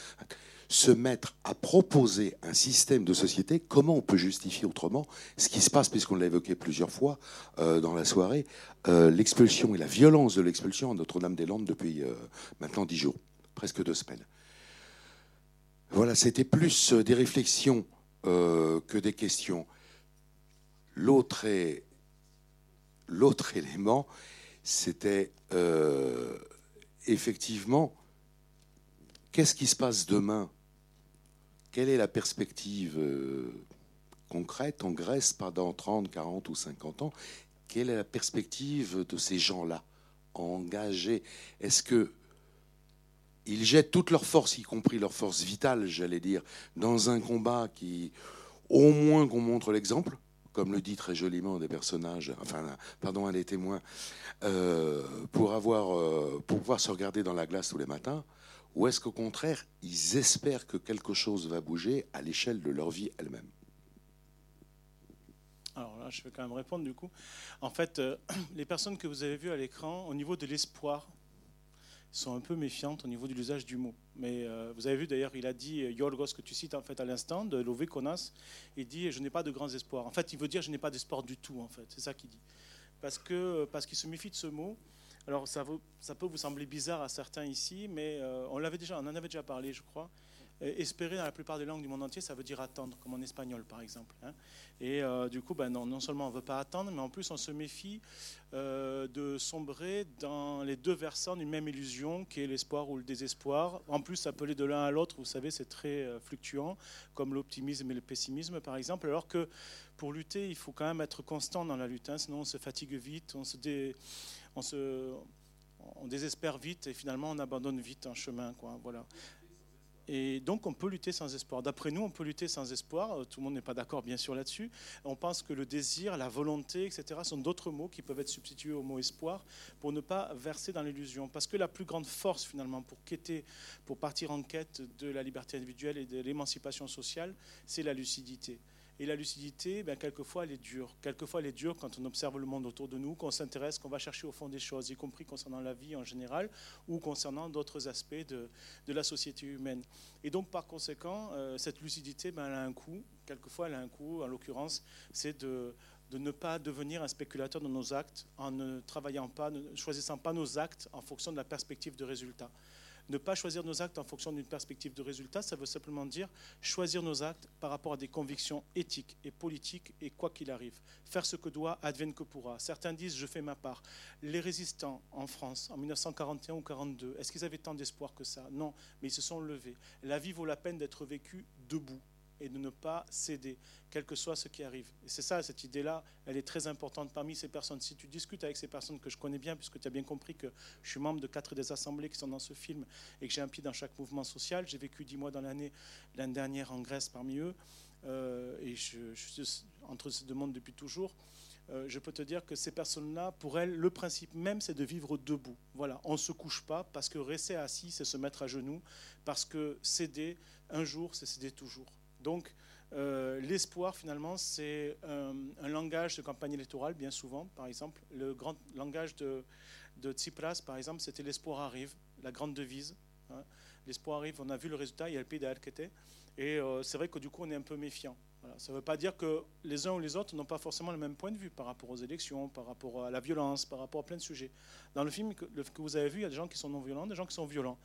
se mettre à proposer un système de société, comment on peut justifier autrement ce qui se passe, puisqu'on l'a évoqué plusieurs fois euh, dans la soirée, euh, l'expulsion et la violence de l'expulsion à Notre-Dame-des-Landes depuis euh, maintenant dix jours, presque deux semaines. Voilà, c'était plus des réflexions que des questions. L'autre l'autre élément, c'était effectivement qu'est-ce qui se passe demain quelle est la perspective euh, concrète en Grèce pendant 30, 40 ou 50 ans? Quelle est la perspective de ces gens-là engagés? Est-ce que ils jettent toute leur force, y compris leur force vitale, j'allais dire, dans un combat qui, au moins qu'on montre l'exemple, comme le dit très joliment des personnages, enfin, pardon, un des témoins, euh, pour, avoir, euh, pour pouvoir se regarder dans la glace tous les matins ou est-ce qu'au contraire, ils espèrent que quelque chose va bouger à l'échelle de leur vie elle-même?
Alors là, je vais quand même répondre du coup. En fait, euh, les personnes que vous avez vues à l'écran, au niveau de l'espoir, sont un peu méfiantes au niveau de l'usage du mot. Mais euh, vous avez vu d'ailleurs, il a dit, euh, Yorgos, que tu cites en fait à l'instant, de Lové Konas, il dit Je n'ai pas de grands espoirs. En fait, il veut dire Je n'ai pas d'espoir du tout, en fait. C'est ça qu'il dit. Parce parce qu'il se méfie de ce mot. Alors ça, peut vous sembler bizarre à certains ici, mais euh, on, en avait déjà parlé, je crois. espérer dans la plupart des langues du monde entier, ça veut dire attendre, comme en espagnol par exemple. Hein. Et euh, du coup, ben non, non, seulement on ne veut pas attendre, mais en plus on se méfie euh, de sombrer dans les deux versants d'une même illusion qui est l'espoir ou le désespoir. En plus, appeler de l'un à l'autre, vous savez, c'est très fluctuant, comme l'optimisme et le pessimisme par exemple, alors que pour lutter, il faut quand même être constant dans la lutte, hein, sinon on se fatigue vite, on se dé on, se, désespère vite et finalement on abandonne vite un chemin. Quoi, voilà. Et donc on peut lutter sans espoir. D'après nous, on peut lutter sans espoir. Euh, tout le monde n'est pas d'accord bien sûr là-dessus. On pense que le désir, la volonté, etc. sont d'autres mots qui peuvent être substitués au mot espoir pour ne pas verser dans l'illusion. Parce que la plus grande force finalement pour quêter, pour partir en quête de la liberté individuelle et de l'émancipation sociale, c'est la lucidité. Et la lucidité, ben, quelquefois, elle est dure. Quelquefois, elle est dure quand on observe le monde autour de nous, qu'on s'intéresse, qu'on va chercher au fond des choses, y compris concernant la vie en général ou concernant d'autres aspects de, de, la société humaine. Et donc, par conséquent, euh, cette lucidité, ben, elle a un coût. Quelquefois, elle a un coût. En l'occurrence, c'est de, de ne pas devenir un spéculateur dans nos actes en ne travaillant pas, ne choisissant pas nos actes en fonction de la perspective de résultat. Ne pas choisir nos actes en fonction d'une perspective de résultat, ça veut simplement dire choisir nos actes par rapport à des convictions éthiques et politiques et quoi qu'il arrive. Faire ce que doit, advienne que pourra. Certains disent je fais ma part. Les résistants en France en 1941 ou 1942, est-ce qu'ils avaient tant d'espoir que ça? Non, mais ils se sont levés. La vie vaut la peine d'être vécue debout et de ne pas céder, quel que soit ce qui arrive. C'est ça, cette idée-là, elle est très importante parmi ces personnes. Si tu discutes avec ces personnes que je connais bien, puisque tu as bien compris que je suis membre de quatre des assemblées qui sont dans ce film et que j'ai un pied dans chaque mouvement social, j'ai vécu dix mois dans l'année, l'année dernière en Grèce parmi eux, euh, et je, suis entre ces deux mondes depuis toujours. Euh, je peux te dire que ces personnes-là, pour elles, le principe même, c'est de vivre debout. Voilà, on ne se couche pas parce que rester assis, c'est se mettre à genoux, parce que céder un jour, c'est céder toujours. Donc, euh, l'espoir, finalement, c'est un, langage de campagne électorale, bien souvent, par exemple. Le grand langage de, de Tsipras, par exemple, c'était l'espoir arrive, la grande devise. Hein. L'espoir arrive, on a vu le résultat, il y a le pays d'Alkete. Et euh, c'est vrai que du coup, on est un peu méfiant. Ça ne veut pas dire que les uns ou les autres n'ont pas forcément le même point de vue par rapport aux élections, par rapport à la violence, par rapport à plein de sujets. Dans le film que vous avez vu, il y a des gens qui sont non violents, des gens qui sont violents.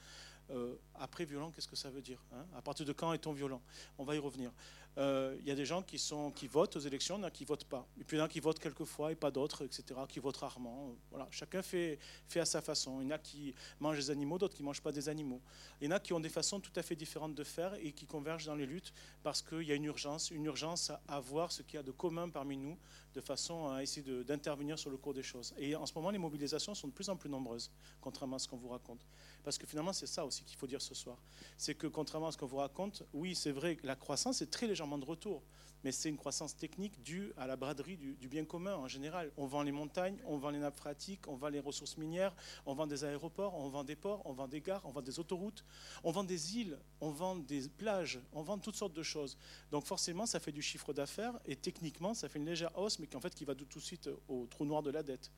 Euh, après violent, qu'est-ce que ça veut dire hein? À partir de quand est-on violent? On va y revenir. Euh, il y a des gens qui, sont, qui votent aux élections, il qui ne votent pas. Et puis il y en a qui votent quelquefois et pas d'autres, etc., qui votent rarement. Voilà. Chacun fait, fait à sa façon. Il y en a qui mangent des animaux, d'autres qui ne mangent pas des animaux. Il y en a qui ont des façons tout à fait différentes de faire et qui convergent dans les luttes parce qu'il y a une urgence, une urgence à voir ce qu'il y a de commun parmi nous, de façon à essayer d'intervenir sur le cours des choses. Et en ce moment, les mobilisations sont de plus en plus nombreuses, contrairement à ce qu'on vous raconte. Parce que finalement, c'est ça aussi qu'il faut dire ce soir. C'est que contrairement à ce qu'on vous raconte, oui, c'est vrai que la croissance est très légèrement de retour mais c'est une croissance technique due à la braderie du, bien commun en général. On vend les montagnes, on vend les nappes phréatiques, on vend les ressources minières, on vend des aéroports, on vend des ports, on vend des gares, on vend des autoroutes, on vend des îles, on vend des plages, on vend toutes sortes de choses. Donc forcément, ça fait du chiffre d'affaires et techniquement, ça fait une légère hausse, mais qui en fait qui va tout de suite au trou noir de la dette.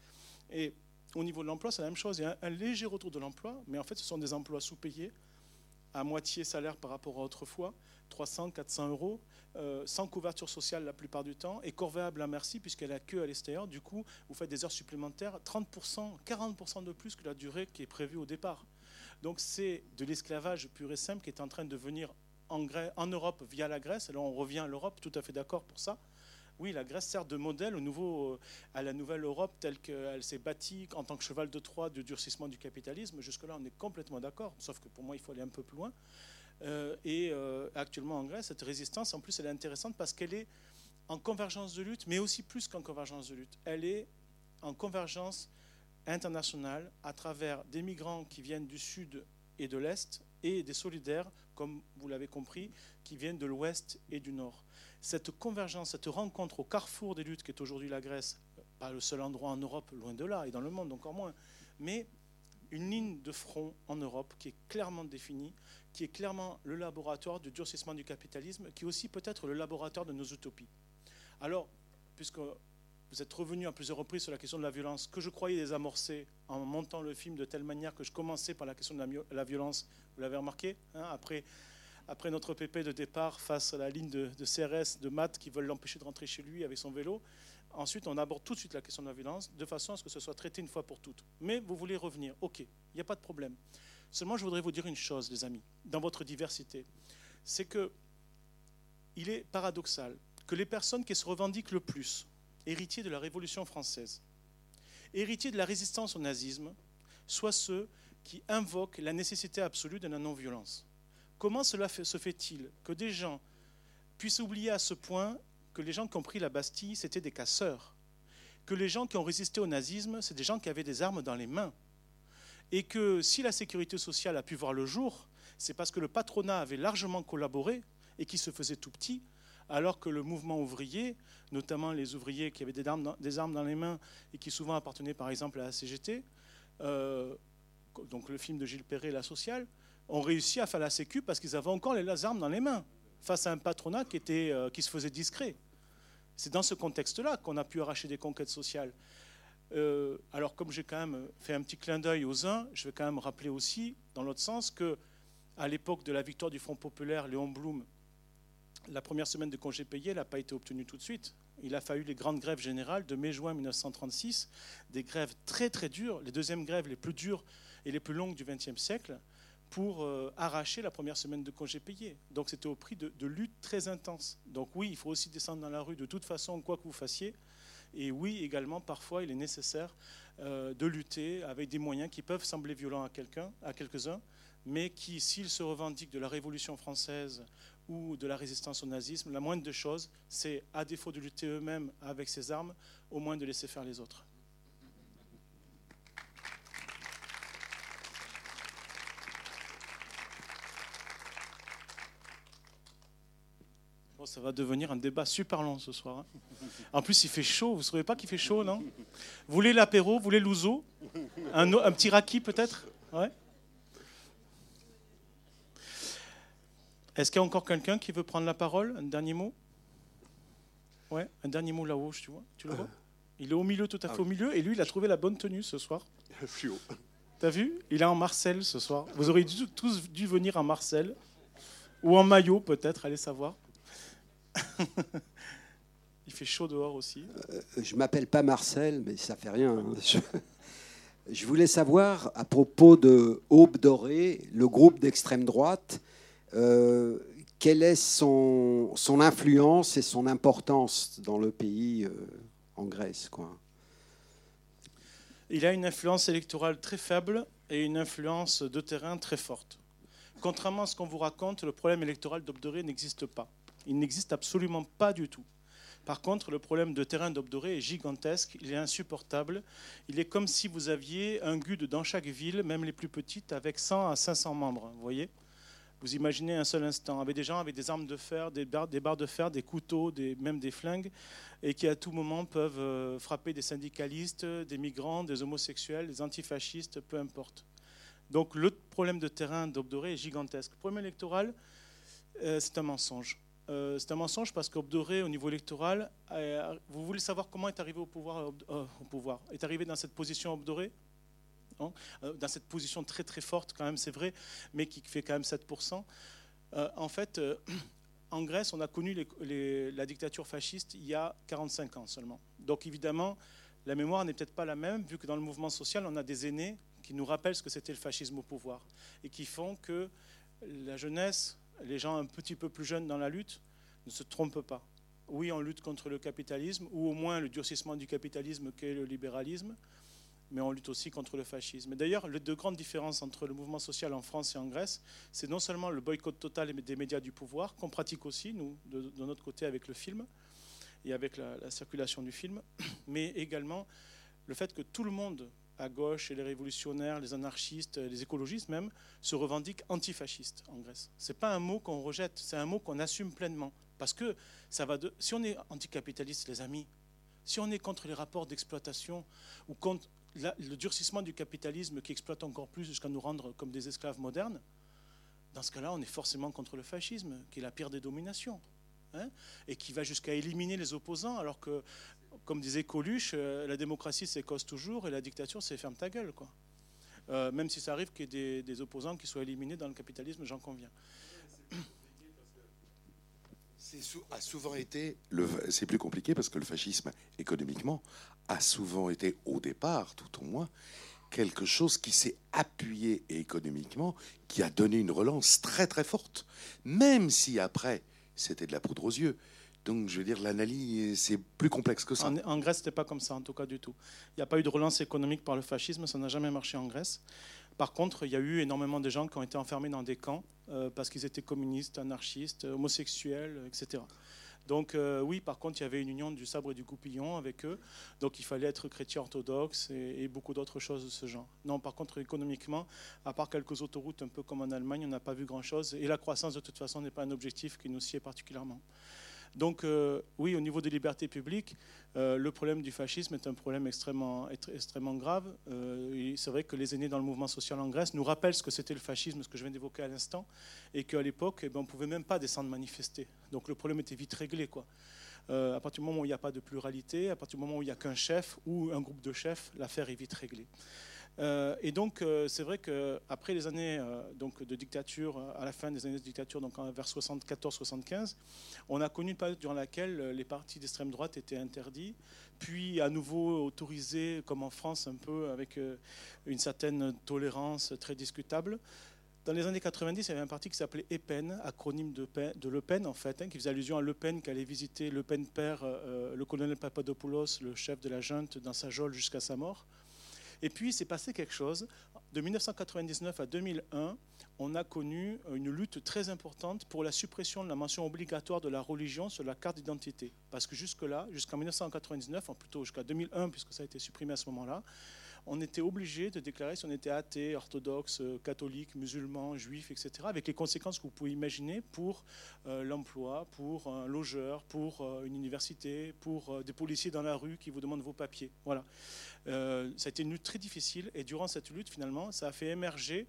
Et au niveau de l'emploi, c'est la même chose. Il y a un léger retour de l'emploi, mais en fait, ce sont des emplois sous-payés à moitié salaire par rapport à autrefois, 300, 400 euros, euh, sans couverture sociale la plupart du temps, et corvéable à merci puisqu'elle a queue à l'extérieur. Du coup, vous faites des heures supplémentaires, 30%, 40% de plus que la durée qui est prévue au départ. Donc c'est de l'esclavage pur et simple qui est en train de venir en, en Europe via la Grèce. Alors on revient à l'Europe, tout à fait d'accord pour ça. Oui, la Grèce sert de modèle au nouveau, euh, à la nouvelle Europe telle qu'elle s'est bâtie en tant que cheval de Troie du durcissement du capitalisme. Jusque-là, on est complètement d'accord, sauf que pour moi, il faut aller un peu plus loin. Euh, et euh, actuellement en Grèce, cette résistance, en plus, elle est intéressante parce qu'elle est en convergence de lutte, mais aussi plus qu'en convergence de lutte. Elle est en convergence internationale à travers des migrants qui viennent du sud et de l'est et des solidaires, comme vous l'avez compris, qui viennent de l'ouest et du nord. Cette convergence, cette rencontre au carrefour des luttes qui est aujourd'hui la Grèce, pas le seul endroit en Europe, loin de là, et dans le monde encore moins, mais une ligne de front en Europe qui est clairement définie, qui est clairement le laboratoire du durcissement du capitalisme, qui est aussi peut-être le laboratoire de nos utopies. Alors, puisque vous êtes revenu à plusieurs reprises sur la question de la violence, que je croyais désamorcer en montant le film de telle manière que je commençais par la question de la, violence, vous l'avez remarqué, hein, après, après notre pépé de départ face à la ligne de, de CRS, de maths qui veulent l'empêcher de rentrer chez lui avec son vélo, Ensuite, on aborde tout de suite la question de la violence de façon à ce que ce soit traité une fois pour toutes. Mais vous voulez revenir, ok, il n'y a pas de problème. Seulement, je voudrais vous dire une chose, les amis, dans votre diversité, c'est que il est paradoxal que les personnes qui se revendiquent le plus, héritiers de la Révolution française, héritiers de la résistance au nazisme, soient ceux qui invoquent la nécessité absolue de la non-violence. Comment cela se fait-il que des gens puissent oublier à ce point que les gens qui ont pris la Bastille, c'était des casseurs, que les gens qui ont résisté au nazisme, c'est des gens qui avaient des armes dans les mains, et que si la sécurité sociale a pu voir le jour, c'est parce que le patronat avait largement collaboré et qui se faisait tout petit, alors que le mouvement ouvrier, notamment les ouvriers qui avaient des armes dans, les mains et qui souvent appartenaient par exemple à la CGT, euh, donc le film de Gilles Perret, La Sociale, ont réussi à faire la sécu parce qu'ils avaient encore les armes dans les mains face à un patronat qui, était, euh, qui se faisait discret. C'est dans ce contexte-là qu'on a pu arracher des conquêtes sociales. Euh, alors, comme j'ai quand même fait un petit clin d'œil aux uns, je vais quand même rappeler aussi, dans l'autre sens, que à l'époque de la victoire du Front populaire, Léon Blum, la première semaine de congé payé n'a pas été obtenue tout de suite. Il a fallu les grandes grèves générales de mai-juin 1936, des grèves très très dures, les deuxièmes grèves les plus dures et les plus longues du XXe siècle, pour euh, arracher la première semaine de congé payé. Donc c'était au prix de, luttes très intenses. Donc oui, il faut aussi descendre dans la rue de toute façon, quoi que vous fassiez. Et oui, également, parfois, il est nécessaire euh, de lutter avec des moyens qui peuvent sembler violents à quelqu'un, à quelques-uns, mais qui, s'ils se revendiquent de la Révolution française ou de la résistance au nazisme, la moindre des choses, c'est, à défaut de lutter eux-mêmes avec ces armes, au moins de laisser faire les autres. Ça va devenir un débat super long ce soir. Hein. En plus, il fait chaud. Vous ne trouvez pas qu'il fait chaud, non? Vous voulez l'apéro? Vous voulez l'ouzo? Un, un, petit raki, peut-être? Ouais. Est-ce qu'il y a encore quelqu'un qui veut prendre la parole? Un dernier mot? Ouais, un dernier mot là-haut, tu vois Tu le vois? Il est au milieu, tout à fait au milieu, et lui, il a trouvé la bonne tenue ce soir.
Fluo.
T'as vu? Il est en Marcel ce soir. Vous auriez tous dû venir en Marcel. Ou en maillot, peut-être, allez savoir. Il fait chaud dehors aussi.
Euh, je m'appelle pas Marcel, mais ça fait rien. Hein. Je, voulais savoir à propos de Aube Dorée, le groupe d'extrême droite, euh, quelle est son, son, influence et son importance dans le pays, euh, en Grèce quoi?
Il a une influence électorale très faible et une influence de terrain très forte. Contrairement à ce qu'on vous raconte, le problème électoral d'Obdoré n'existe pas. Il n'existe absolument pas du tout. Par contre, le problème de terrain d'Obdoré est gigantesque, il est insupportable. Il est comme si vous aviez un GUD dans chaque ville, même les plus petites, avec 100 à 500 membres. Vous voyez Vous imaginez un seul instant, avec des gens avec des armes de fer, des barres, de fer, des couteaux, même des flingues, et qui à tout moment peuvent euh, frapper des syndicalistes, des migrants, des homosexuels, des antifascistes, peu importe. Donc le problème de terrain d'Obdoré est gigantesque. Le problème électoral, euh, c'est un mensonge. Euh, c'est un mensonge parce qu'Obdoré, au niveau électoral, vous voulez savoir comment est arrivé au pouvoir, euh, au pouvoir Est arrivé dans cette position Obdoré euh, dans cette position très très forte quand même, c'est vrai, mais qui fait quand même 7%. Euh, en fait, euh, en Grèce, on a connu la dictature fasciste il y a 45 ans seulement. Donc évidemment, la mémoire n'est peut-être pas la même, vu que dans le mouvement social, on a des aînés qui nous rappellent ce que c'était le fascisme au pouvoir et qui font que la jeunesse, les gens un petit peu plus jeunes dans la lutte, ne se trompent pas. Oui, on lutte contre le capitalisme, ou au moins le durcissement du capitalisme qu'est le libéralisme, mais on lutte aussi contre le fascisme. D'ailleurs, les deux grandes différences entre le mouvement social en France et en Grèce, c'est non seulement le boycott total des médias du pouvoir, qu'on pratique aussi, nous, de, notre côté, avec le film et avec la circulation du film, mais également le fait que tout le monde, à gauche, et les révolutionnaires, les anarchistes, les écologistes même, se revendiquent antifascistes en Grèce. Ce n'est pas un mot qu'on rejette, c'est un mot qu'on assume pleinement. Parce que ça va de, si on est anticapitaliste, les amis, si on est contre les rapports d'exploitation ou contre le durcissement du capitalisme qui exploite encore plus jusqu'à nous rendre comme des esclaves modernes, dans ce cas-là, on est forcément contre le fascisme, qui est la pire des dominations, hein, et qui va jusqu'à éliminer les opposants, alors que, comme disait Coluche, euh, la démocratie cause toujours et la dictature c'est ferme ta gueule, quoi. Euh, même si ça arrive qu'il y ait des, opposants qui soient éliminés dans le capitalisme, j'en conviens.
C'est a souvent été. C'est plus compliqué parce que le fascisme, économiquement, a souvent été, au départ, tout au moins, quelque chose qui s'est appuyé économiquement, qui a donné une relance très très forte, même si après c'était de la poudre aux yeux. Donc, je veux dire, l'analyse, c'est plus complexe que ça.
En, Grèce, c'était pas comme ça, en tout cas du tout. Il n'y a pas eu de relance économique par le fascisme, ça n'a jamais marché en Grèce. Par contre, il y a eu énormément de gens qui ont été enfermés dans des camps euh, parce qu'ils étaient communistes, anarchistes, homosexuels, etc. Donc euh, oui, par contre, il y avait une union du sabre et du goupillon avec eux. Donc il fallait être chrétien orthodoxe et beaucoup d'autres choses de ce genre. Non, par contre, économiquement, à part quelques autoroutes, un peu comme en Allemagne, on n'a pas vu grand-chose. Et la croissance, de toute façon, n'est pas un objectif qui nous sied particulièrement. Donc euh, oui, au niveau des libertés publiques, euh, le problème du fascisme est un problème extrêmement, extrêmement grave. Euh, c'est vrai que les aînés dans le mouvement social en Grèce nous rappellent ce que c'était le fascisme, ce que je viens d'évoquer à l'instant, et qu'à l'époque, eh ben, on ne pouvait même pas descendre manifester. Donc le problème était vite réglé. À partir du moment où il n'y a pas de pluralité, à partir du moment où il n'y a qu'un chef ou un groupe de chefs, l'affaire est vite réglée. Euh, et donc, euh, c'est vrai qu'après les années euh, donc, de dictature, à la fin des années de dictature, donc vers 74-75, on a connu une période durant laquelle les partis d'extrême droite étaient interdits, puis à nouveau autorisés, comme en France, un peu avec une certaine tolérance très discutable. Dans les années 90, il y avait un parti qui s'appelait EPEN, acronyme de, Le Pen, en fait, hein, qui faisait allusion à Le Pen, qui allait visiter Le Pen père, le colonel Papadopoulos, le chef de la junte, dans sa geôle jusqu'à sa mort. Et puis, il s'est passé quelque chose. De 1999 à 2001, on a connu une lutte très importante pour la suppression de la mention obligatoire de la religion sur la carte d'identité. Parce que jusque-là, jusqu'en 1999, ou plutôt jusqu'à 2001, puisque ça a été supprimé à ce moment-là, on était obligé de déclarer si on était athée, orthodoxe, euh, catholique, musulman, juif, etc., avec les conséquences que vous pouvez imaginer pour euh, l'emploi, pour un logeur, pour euh, une université, pour des policiers dans la rue qui vous demandent vos papiers. Voilà. Ça a été une lutte très difficile et durant cette lutte, finalement, ça a fait émerger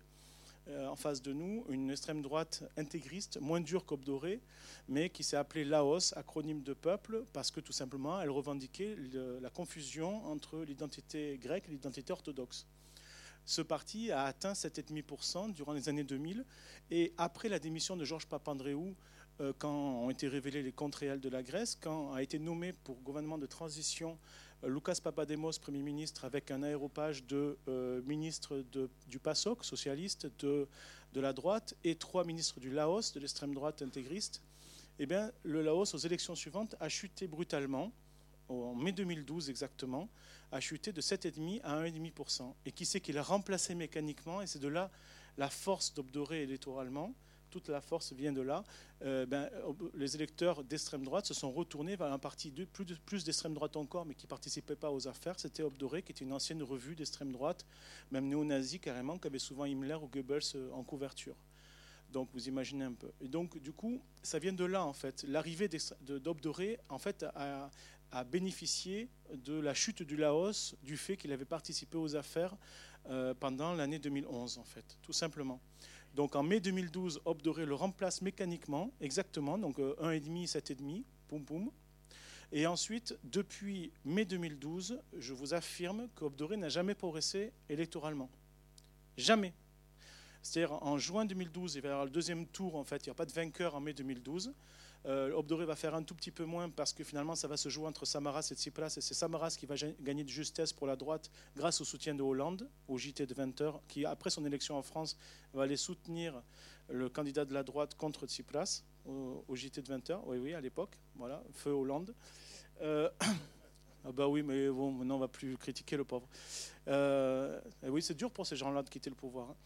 en face de nous une extrême droite intégriste, moins dure qu'Obdoré, mais qui s'est appelée Laos, acronyme de peuple, parce que tout simplement, elle revendiquait la confusion entre l'identité grecque et l'identité orthodoxe. Ce parti a atteint 7,5% durant les années 2000, et après la démission de Georges Papandréou, euh, quand ont été révélés les comptes réels de la Grèce, quand a été nommé pour gouvernement de transition euh, Lucas Papademos, Premier ministre, avec un aéropage de euh, ministre de- du PASOK, socialiste, de, la droite, et trois ministres du Laos, de l'extrême droite intégriste, eh bien, le Laos, aux élections suivantes, a chuté brutalement, en mai 2012 exactement, a chuté de 7,5 à 1,5%. Et qui c'est qui l'a remplacé mécaniquement? Et c'est de là la force d'Obdoré électoralement. Toute la force vient de là. Euh, ben, Ob- les électeurs d'extrême droite se sont retournés vers un parti de, plus, de- plus d'extrême droite encore, mais qui ne participait pas aux affaires. C'était Obdoré, qui était une ancienne revue d'extrême droite, même néo-nazi carrément, qui avait souvent Himmler ou Goebbels euh, en couverture. Donc vous imaginez un peu. Et donc du coup, ça vient de là en fait. L'arrivée d'Obdoré en fait a, bénéficié de la chute du Laos du fait qu'il avait participé aux affaires euh, pendant l'année 2011 en fait, tout simplement. Donc en mai 2012, Obdoré le remplace mécaniquement, exactement, donc euh, 1,5, 7,5, poum poum. Et ensuite, depuis mai 2012, je vous affirme qu'Obdoré n'a jamais progressé électoralement. Jamais. C'est-à-dire en juin 2012, il va y avoir le deuxième tour, en fait, il n'y a pas de vainqueur en mai 2012. Euh, Obdoré va faire un tout petit peu moins parce que finalement ça va se jouer entre Samaras et Tsipras et c'est Samaras qui va gagner de justesse pour la droite grâce au soutien de Hollande au JT de 20h qui après son élection en France va aller soutenir le candidat de la droite contre Tsipras au, JT de 20h, oui oui à l'époque, voilà, feu Hollande. Euh, ah bah oui mais bon maintenant on va plus critiquer le pauvre. Euh, oui c'est dur pour ces gens-là de quitter le pouvoir. Hein.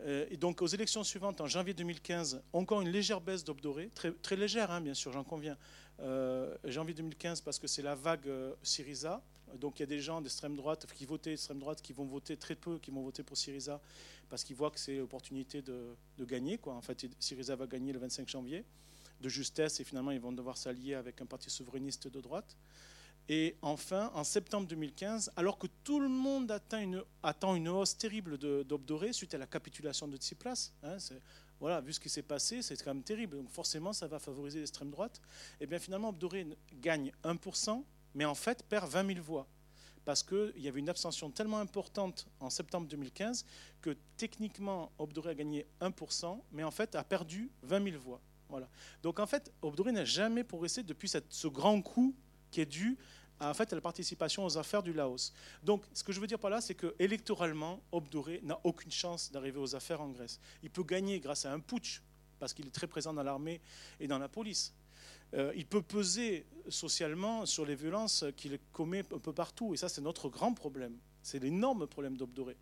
Euh, et donc aux élections suivantes, en janvier 2015, encore une légère baisse d'Obdoré, très, très légère hein, bien sûr, j'en conviens. Euh, janvier 2015 parce que c'est la vague euh, Syriza. Donc il y a des gens d'extrême droite qui votaient droite qui vont voter très peu, qui vont voter pour Syriza parce qu'ils voient que c'est l'opportunité de, de, gagner. Quoi. En fait, Syriza va gagner le 25 janvier de justesse et finalement ils vont devoir s'allier avec un parti souverainiste de droite. Et enfin, en septembre 2015, alors que tout le monde attend une, attend une hausse terrible d'Obdoré suite à la capitulation de Tsipras, hein, voilà, vu ce qui s'est passé, c'est quand même terrible. Donc forcément, ça va favoriser l'extrême droite. Et bien finalement, Obdoré gagne 1%, mais en fait perd 20 000 voix. Parce qu'il y avait une abstention tellement importante en septembre 2015 que techniquement, Obdoré a gagné 1%, mais en fait a perdu 20 000 voix. Voilà. Donc en fait, Obdoré n'a jamais progressé depuis ce grand coup qui est dû à, en fait, à la participation aux affaires du Laos. Donc, ce que je veux dire par là, c'est que électoralement, Obdoré n'a aucune chance d'arriver aux affaires en Grèce. Il peut gagner grâce à un putsch, parce qu'il est très présent dans l'armée et dans la police. Euh, il peut peser socialement sur les violences qu'il commet un peu partout. Et ça, c'est notre grand problème. C'est l'énorme problème d'Obdoré.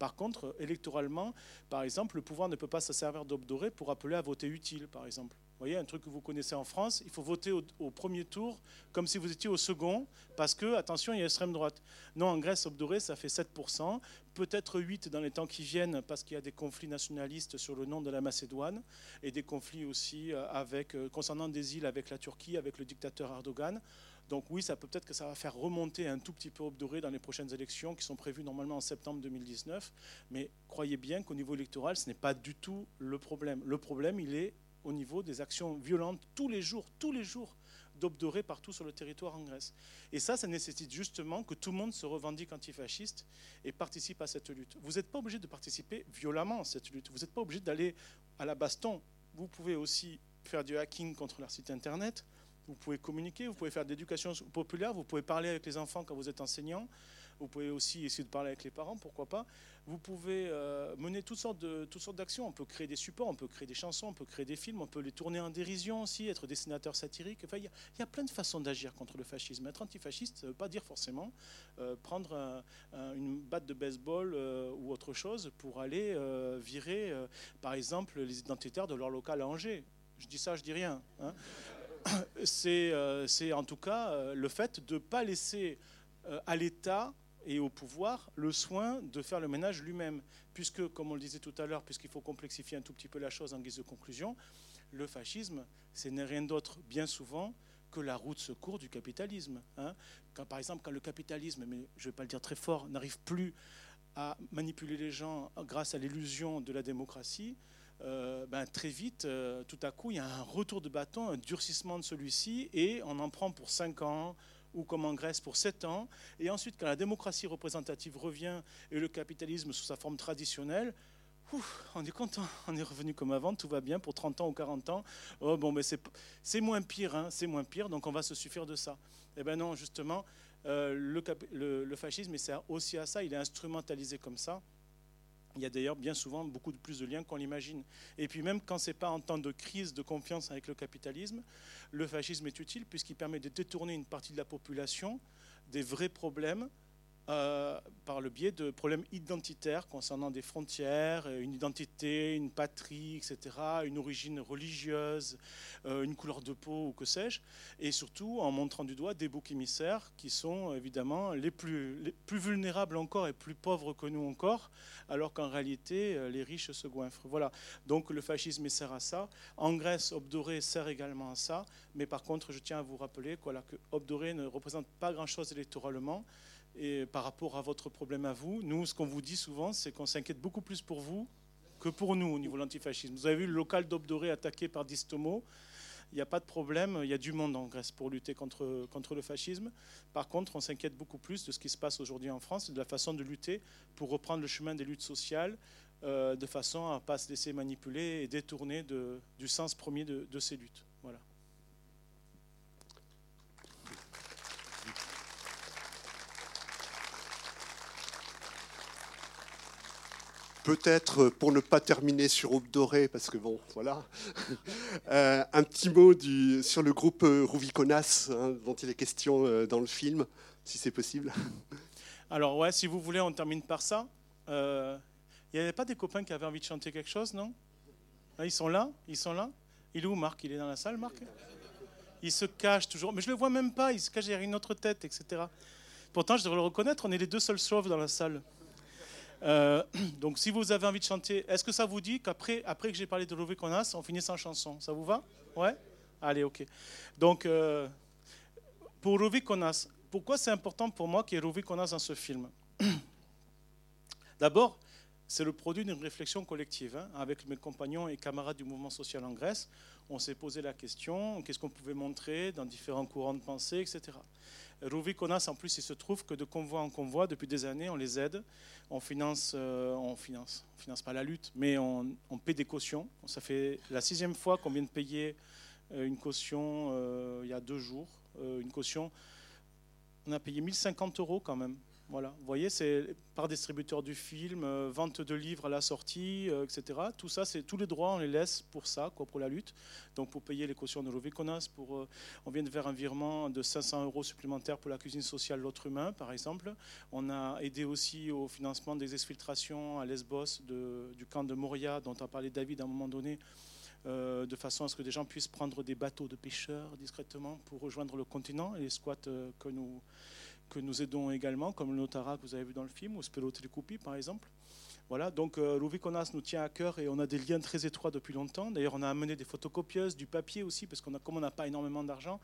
Par contre, électoralement, par exemple, le pouvoir ne peut pas se servir d'Obdoré pour appeler à voter utile, par exemple voyez, un truc que vous connaissez en France, il faut voter au, premier tour comme si vous étiez au second, parce que, attention, il y a l'extrême droite. Non, en Grèce, Obdoré, ça fait 7%, peut-être 8% dans les temps qui viennent, parce qu'il y a des conflits nationalistes sur le nom de la Macédoine, et des conflits aussi euh, avec, euh, concernant des îles avec la Turquie, avec le dictateur Erdogan. Donc oui, ça peut peut-être que ça va faire remonter un tout petit peu Obdoré dans les prochaines élections qui sont prévues normalement en septembre 2019. Mais croyez bien qu'au niveau électoral, ce n'est pas du tout le problème. Le problème, il est au niveau des actions violentes tous les jours, tous les jours d'obdorer partout sur le territoire en Grèce. Et ça, ça nécessite justement que tout le monde se revendique antifasciste et participe à cette lutte. Vous n'êtes pas obligé de participer violemment à cette lutte. Vous n'êtes pas obligé d'aller à la baston. Vous pouvez aussi faire du hacking contre leur site internet. Vous pouvez communiquer, vous pouvez faire de l'éducation populaire, vous pouvez parler avec les enfants quand vous êtes enseignant, vous pouvez aussi essayer de parler avec les parents, pourquoi pas. Vous pouvez euh, mener toutes sortes, de, toutes sortes d'actions. On peut créer des supports, on peut créer des chansons, on peut créer des films, on peut les tourner en dérision aussi, être dessinateur satirique. Enfin, il y, a plein de façons d'agir contre le fascisme. Être antifasciste, ça ne veut pas dire forcément euh, prendre une batte de baseball euh, ou autre chose pour aller virer, par exemple, les identitaires de leur local à Angers. Je dis ça, je dis rien. Hein. C'est en tout cas le fait de ne pas laisser à l'État et au pouvoir le soin de faire le ménage lui-même. Puisque, comme on le disait tout à l'heure, puisqu'il faut complexifier un tout petit peu la chose en guise de conclusion, le fascisme, ce n'est rien d'autre bien souvent que la route secours du capitalisme. Hein. Quand, par exemple, quand le capitalisme, mais je ne vais pas le dire très fort, n'arrive plus à manipuler les gens grâce à l'illusion de la démocratie, euh, ben, très vite, euh, tout à coup, il y a un retour de bâton, un durcissement de celui-ci, et on en prend pour 5 ans, ou comme en Grèce pour 7 ans. Et ensuite, quand la démocratie représentative revient et le capitalisme sous sa forme traditionnelle, on est content, on est revenu comme avant, tout va bien pour 30 ans ou 40 ans. Oh, bon, mais c'est moins pire, hein, c'est moins pire, donc on va se suffire de ça. Eh bien non, justement, euh, le, le, le, fascisme, et c'est aussi à ça, il est instrumentalisé comme ça. Il y a d'ailleurs bien souvent beaucoup plus de liens qu'on l'imagine. Et puis même quand ce n'est pas en temps de crise de confiance avec le capitalisme, le fascisme est utile puisqu'il permet de détourner une partie de la population des vrais problèmes euh, par le biais de problèmes identitaires concernant des frontières, euh, une identité, une patrie, etc., une origine religieuse, euh, une couleur de peau ou que sais-je, et surtout en montrant du doigt des boucs émissaires qui sont évidemment les plus, les plus vulnérables encore et plus pauvres que nous encore, alors qu'en réalité les riches se goinfrent. Voilà, donc le fascisme sert à ça. En Grèce, Obdoré sert également à ça, mais par contre, je tiens à vous rappeler voilà, que Obdoré ne représente pas grand-chose électoralement et par rapport à votre problème à vous. Nous, ce qu'on vous dit souvent, c'est qu'on s'inquiète beaucoup plus pour vous que pour nous au niveau de l'antifascisme. Vous avez vu le local d'Obdoré attaqué par Distomo. il n'y a pas de problème, il y a du monde en Grèce pour lutter contre, contre le fascisme. Par contre, on s'inquiète beaucoup plus de ce qui se passe aujourd'hui en France de la façon de lutter pour reprendre le chemin des luttes sociales euh, de façon à ne pas se laisser manipuler et détourner du sens premier de, de ces luttes. Voilà.
Peut-être pour ne pas terminer sur Aube Dorée, parce que bon, voilà, euh, un petit mot sur le groupe euh, Rouviconas, hein, dont il est question euh, dans le film, si c'est possible.
Alors ouais, si vous voulez, on termine par ça. Euh, Il n'y avait pas des copains qui avaient envie de chanter quelque chose, non? Ah, Ils sont là Ils sont là Il est où Marc? Il est dans la salle, Marc? Il se cache toujours. Mais je le vois même pas, il se cache derrière une autre tête, etc. Pourtant, je devrais le reconnaître, on est les deux seuls sauves dans la salle. Euh, donc si vous avez envie de chanter, est-ce que ça vous dit qu'après après que j'ai parlé de Lové Konas, on finisse en chanson? Ça vous va? Ouais? Allez, ok. Donc, euh, pour Lové Konas, pourquoi c'est important pour moi qu'il y ait Lové Konas dans ce film? D'abord, c'est le produit d'une réflexion collective. hein. Avec mes compagnons et camarades du mouvement social en Grèce, on s'est posé la question qu'est-ce qu'on pouvait montrer dans différents courants de pensée, etc. Rouvi Konas, en plus, il se trouve que de convoi en convoi, depuis des années, on les aide. On finance, euh, on finance, on finance pas la lutte, mais on, paie des cautions. Ça fait la sixième fois qu'on vient de payer euh, une caution euh, il y a deux jours. Une caution, on a payé 1050 euros quand même. Voilà, vous voyez, c'est par distributeur du film, euh, vente de livres à la sortie, euh, etc. Tout ça, c'est tous les droits, on les laisse pour ça, quoi, pour la lutte. Donc pour payer les cautions de Loviconas, pour, euh, on vient de faire un virement de 500 euros supplémentaires pour la cuisine sociale L'autre humain, par exemple. On a aidé aussi au financement des exfiltrations à Lesbos du camp de Moria, dont a parlé David à un moment donné. de façon à ce que des gens puissent prendre des bateaux de pêcheurs discrètement pour rejoindre le continent et les squats que nous, que nous aidons également, comme le Notara que vous avez vu dans le film, ou Spelo Telekupi par exemple. Voilà, donc euh, Louis-Conas nous tient à cœur et on a des liens très étroits depuis longtemps. D'ailleurs, on a amené des photocopieuses, du papier aussi, parce qu'on a, comme on n'a pas énormément d'argent,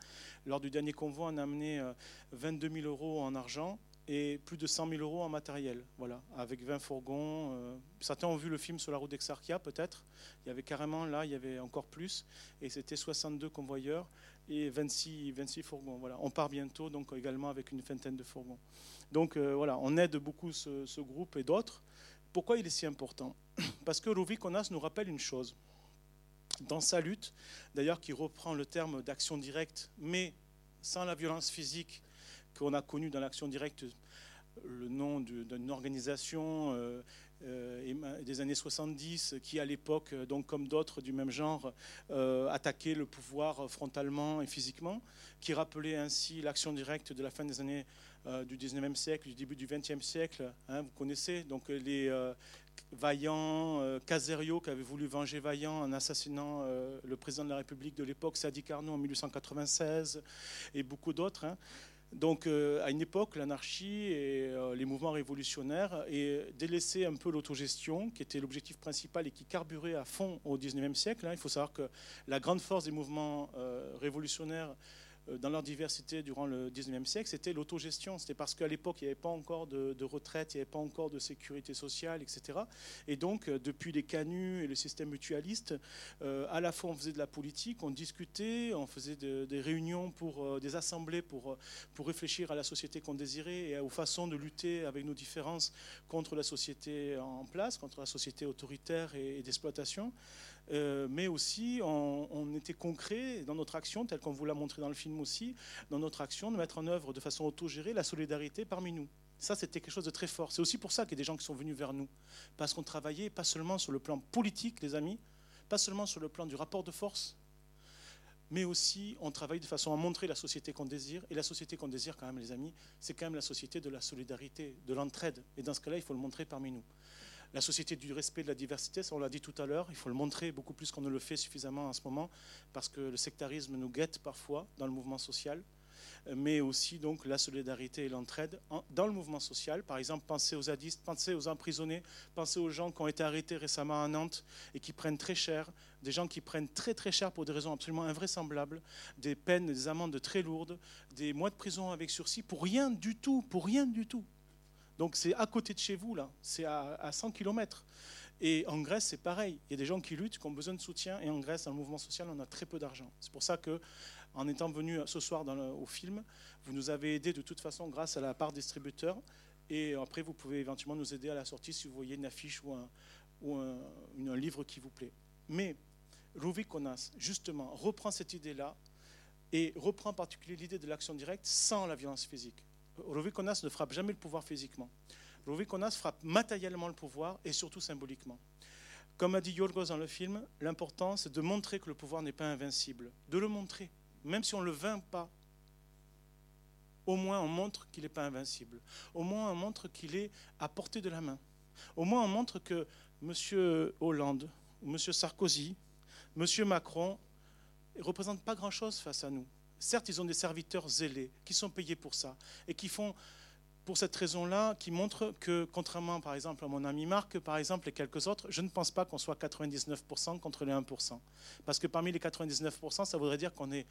lors du dernier convoi, on a amené euh, 22 000 euros en argent et plus de 100 000 euros en matériel, voilà, avec 20 fourgons. euh, certains ont vu le film sur la route d'Exarchia, peut-être. Il y avait carrément, là, il y avait encore plus, et c'était 62 convoyeurs et 26, 26 fourgons. Voilà. On part bientôt, donc également avec une vingtaine de fourgons. Donc euh, voilà, on aide beaucoup ce, groupe et d'autres. Pourquoi il est si important? Parce que Konas nous rappelle une chose. Dans sa lutte, d'ailleurs, qui reprend le terme d'action directe, mais sans la violence physique qu'on a connue dans l'action directe, le nom du- d'une organisation euh, des années 70 qui, à l'époque, euh, donc comme d'autres du même genre, euh, attaquait le pouvoir frontalement et physiquement, qui rappelait ainsi l'action directe de la fin des années euh, du 19e siècle, du début du 20e siècle. hein, vous connaissez donc euh, les euh, Vaillant, euh, Caserio qui avait voulu venger Vaillant en assassinant euh, le président de la République de l'époque, Sadi Carnot, en 1896, et beaucoup d'autres. hein. Donc, euh, à une époque, l'anarchie et euh, les mouvements révolutionnaires et délaissaient un peu l'autogestion, qui était l'objectif principal et qui carburait à fond au 19e siècle. hein. Il faut savoir que la grande force des mouvements euh, révolutionnaires dans leur diversité durant le 19e siècle, c'était l'autogestion. C'était parce qu'à l'époque, il n'y avait pas encore de, retraite, il n'y avait pas encore de sécurité sociale, etc. Et donc, euh, depuis les canuts et le système mutualiste, euh, à la fois on faisait de la politique, on discutait, on faisait de- des réunions pour euh, des assemblées pour, euh, pour réfléchir à la société qu'on désirait et aux façons de lutter avec nos différences contre la société en place, contre la société autoritaire et d'exploitation. Euh, mais aussi, on, était concret dans notre action, tel qu'on vous l'a montré dans le film aussi, dans notre action de mettre en œuvre de façon autogérée la solidarité parmi nous. Ça, c'était quelque chose de très fort. C'est aussi pour ça qu'il y a des gens qui sont venus vers nous. Parce qu'on travaillait pas seulement sur le plan politique, les amis, pas seulement sur le plan du rapport de force, mais aussi on travaille de façon à montrer la société qu'on désire. Et la société qu'on désire, quand même, les amis, c'est quand même la société de la solidarité, de l'entraide. Et dans ce cas-là, il faut le montrer parmi nous. La société du respect de la diversité, ça on l'a dit tout à l'heure, il faut le montrer beaucoup plus qu'on ne le fait suffisamment en ce moment, parce que le sectarisme nous guette parfois dans le mouvement social, mais aussi donc la solidarité et l'entraide en- dans le mouvement social. Par exemple, pensez aux zadistes, pensez aux emprisonnés, pensez aux gens qui ont été arrêtés récemment à Nantes et qui prennent très cher, des gens qui prennent très très cher pour des raisons absolument invraisemblables, des peines, des amendes très lourdes, des mois de prison avec sursis pour rien du tout, pour rien du tout. Donc c'est à côté de chez vous, là, c'est à, à 100 km. Et en Grèce, c'est pareil. Il y a des gens qui luttent, qui ont besoin de soutien. Et en Grèce, dans le mouvement social, on a très peu d'argent. C'est pour ça que, en étant venu ce soir au film, vous nous avez aidé de toute façon grâce à la part distributeur. Et après, vous pouvez éventuellement nous aider à la sortie si vous voyez une affiche ou un, livre qui vous plaît. Mais Louis Konas, justement, reprend cette idée-là et reprend en particulier l'idée de l'action directe sans la violence physique. Louis Konas ne frappe jamais le pouvoir physiquement. Louis Konas frappe matériellement le pouvoir et surtout symboliquement. Comme a dit Yorgos dans le film, l'important c'est de montrer que le pouvoir n'est pas invincible. De le montrer, même si on ne le vainc pas. Au moins on montre qu'il n'est pas invincible. Au moins on montre qu'il est à portée de la main. Au moins on montre que M. Hollande, M. Sarkozy, M. Macron ne représentent pas grand-chose face à nous. Certes, ils ont des serviteurs zélés qui sont payés pour ça et qui font, pour cette raison-là, qui montrent que, contrairement par exemple à mon ami Marc, par exemple, et quelques autres, je ne pense pas qu'on soit 99% contre les 1%. Parce que parmi les 99%, ça voudrait dire qu'on est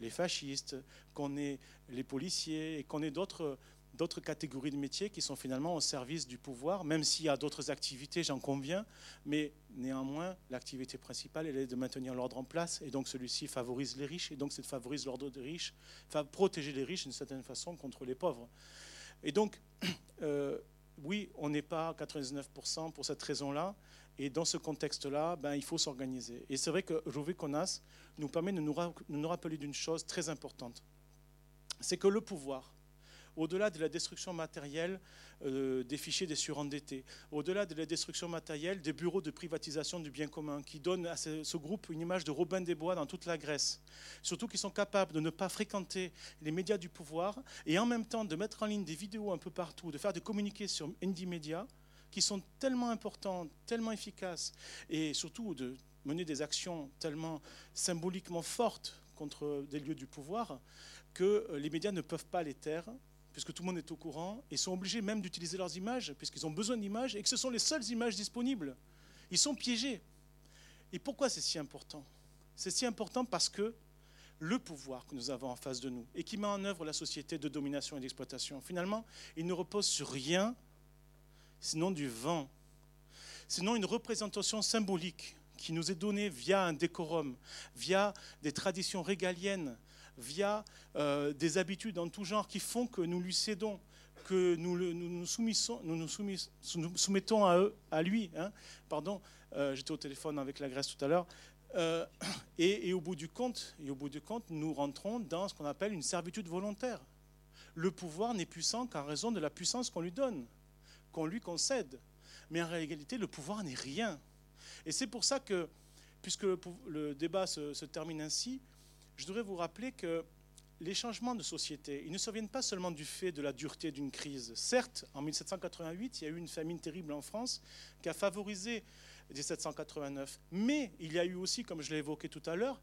les fascistes, qu'on est les policiers et qu'on est d'autres d'autres catégories de métiers qui sont finalement au service du pouvoir, même s'il y a d'autres activités, j'en conviens, mais néanmoins, l'activité principale, elle est de maintenir l'ordre en place, et donc celui-ci favorise les riches, et donc c'est de favoriser l'ordre des riches, enfin, protéger les riches d'une certaine façon contre les pauvres. Et donc, euh, oui, on n'est pas 99% pour cette raison-là, et dans ce contexte-là, ben, il faut s'organiser. Et c'est vrai que Rouvé Konas nous permet de nous rappeler d'une chose très importante, c'est que le pouvoir, au-delà de la destruction matérielle euh, des fichiers des surendettés, au-delà de la destruction matérielle des bureaux de privatisation du bien commun, qui donnent à ce, groupe une image de Robin des Bois dans toute la Grèce, surtout qu'ils sont capables de ne pas fréquenter les médias du pouvoir et en même temps de mettre en ligne des vidéos un peu partout, de faire des communiqués sur Indie Media qui sont tellement importants, tellement efficaces et surtout de mener des actions tellement symboliquement fortes contre des lieux du pouvoir que euh, les médias ne peuvent pas les taire puisque tout le monde est au courant, et sont obligés même d'utiliser leurs images, puisqu'ils ont besoin d'images, et que ce sont les seules images disponibles. Ils sont piégés. Et pourquoi c'est si important? C'est si important parce que le pouvoir que nous avons en face de nous, et qui met en œuvre la société de domination et d'exploitation, finalement, il ne repose sur rien, sinon du vent, sinon une représentation symbolique qui nous est donnée via un décorum, via des traditions régaliennes, via euh, des habitudes en tout genre qui font que nous lui cédons, que nous nous, soumettons à, lui. hein. Pardon, euh, j'étais au téléphone avec la Grèce tout à l'heure. Euh, et, au bout du compte, et au bout du compte, nous rentrons dans ce qu'on appelle une servitude volontaire. Le pouvoir n'est puissant qu'en raison de la puissance qu'on lui donne, qu'on lui concède. Mais en réalité, le pouvoir n'est rien. Et c'est pour ça que, puisque le, débat se termine ainsi, je voudrais vous rappeler que les changements de société, ils ne surviennent pas seulement du fait de la dureté d'une crise. Certes, en 1788, il y a eu une famine terrible en France qui a favorisé 1789. Mais il y a eu aussi, comme je l'ai évoqué tout à l'heure,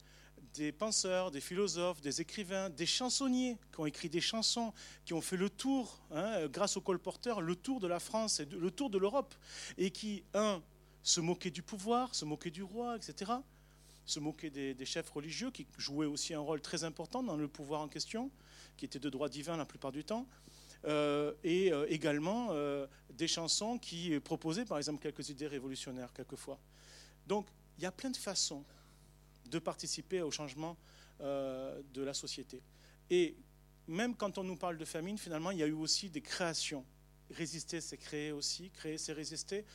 des penseurs, des philosophes, des écrivains, des chansonniers qui ont écrit des chansons, qui ont fait le tour, hein, grâce au colporteur, le tour de la France et le tour de l'Europe, et qui, un, se moquaient du pouvoir, se moquaient du roi, etc., se moquaient des, chefs religieux, qui jouaient aussi un rôle très important dans le pouvoir en question, qui était de droit divin la plupart du temps, euh, et euh, également euh, des chansons qui proposaient par exemple quelques idées révolutionnaires quelquefois. Donc il y a plein de façons de participer au changement de la société. Et même quand on nous parle de famine, finalement, il y a eu aussi des créations. Résister, c'est créer aussi. Créer, c'est résister.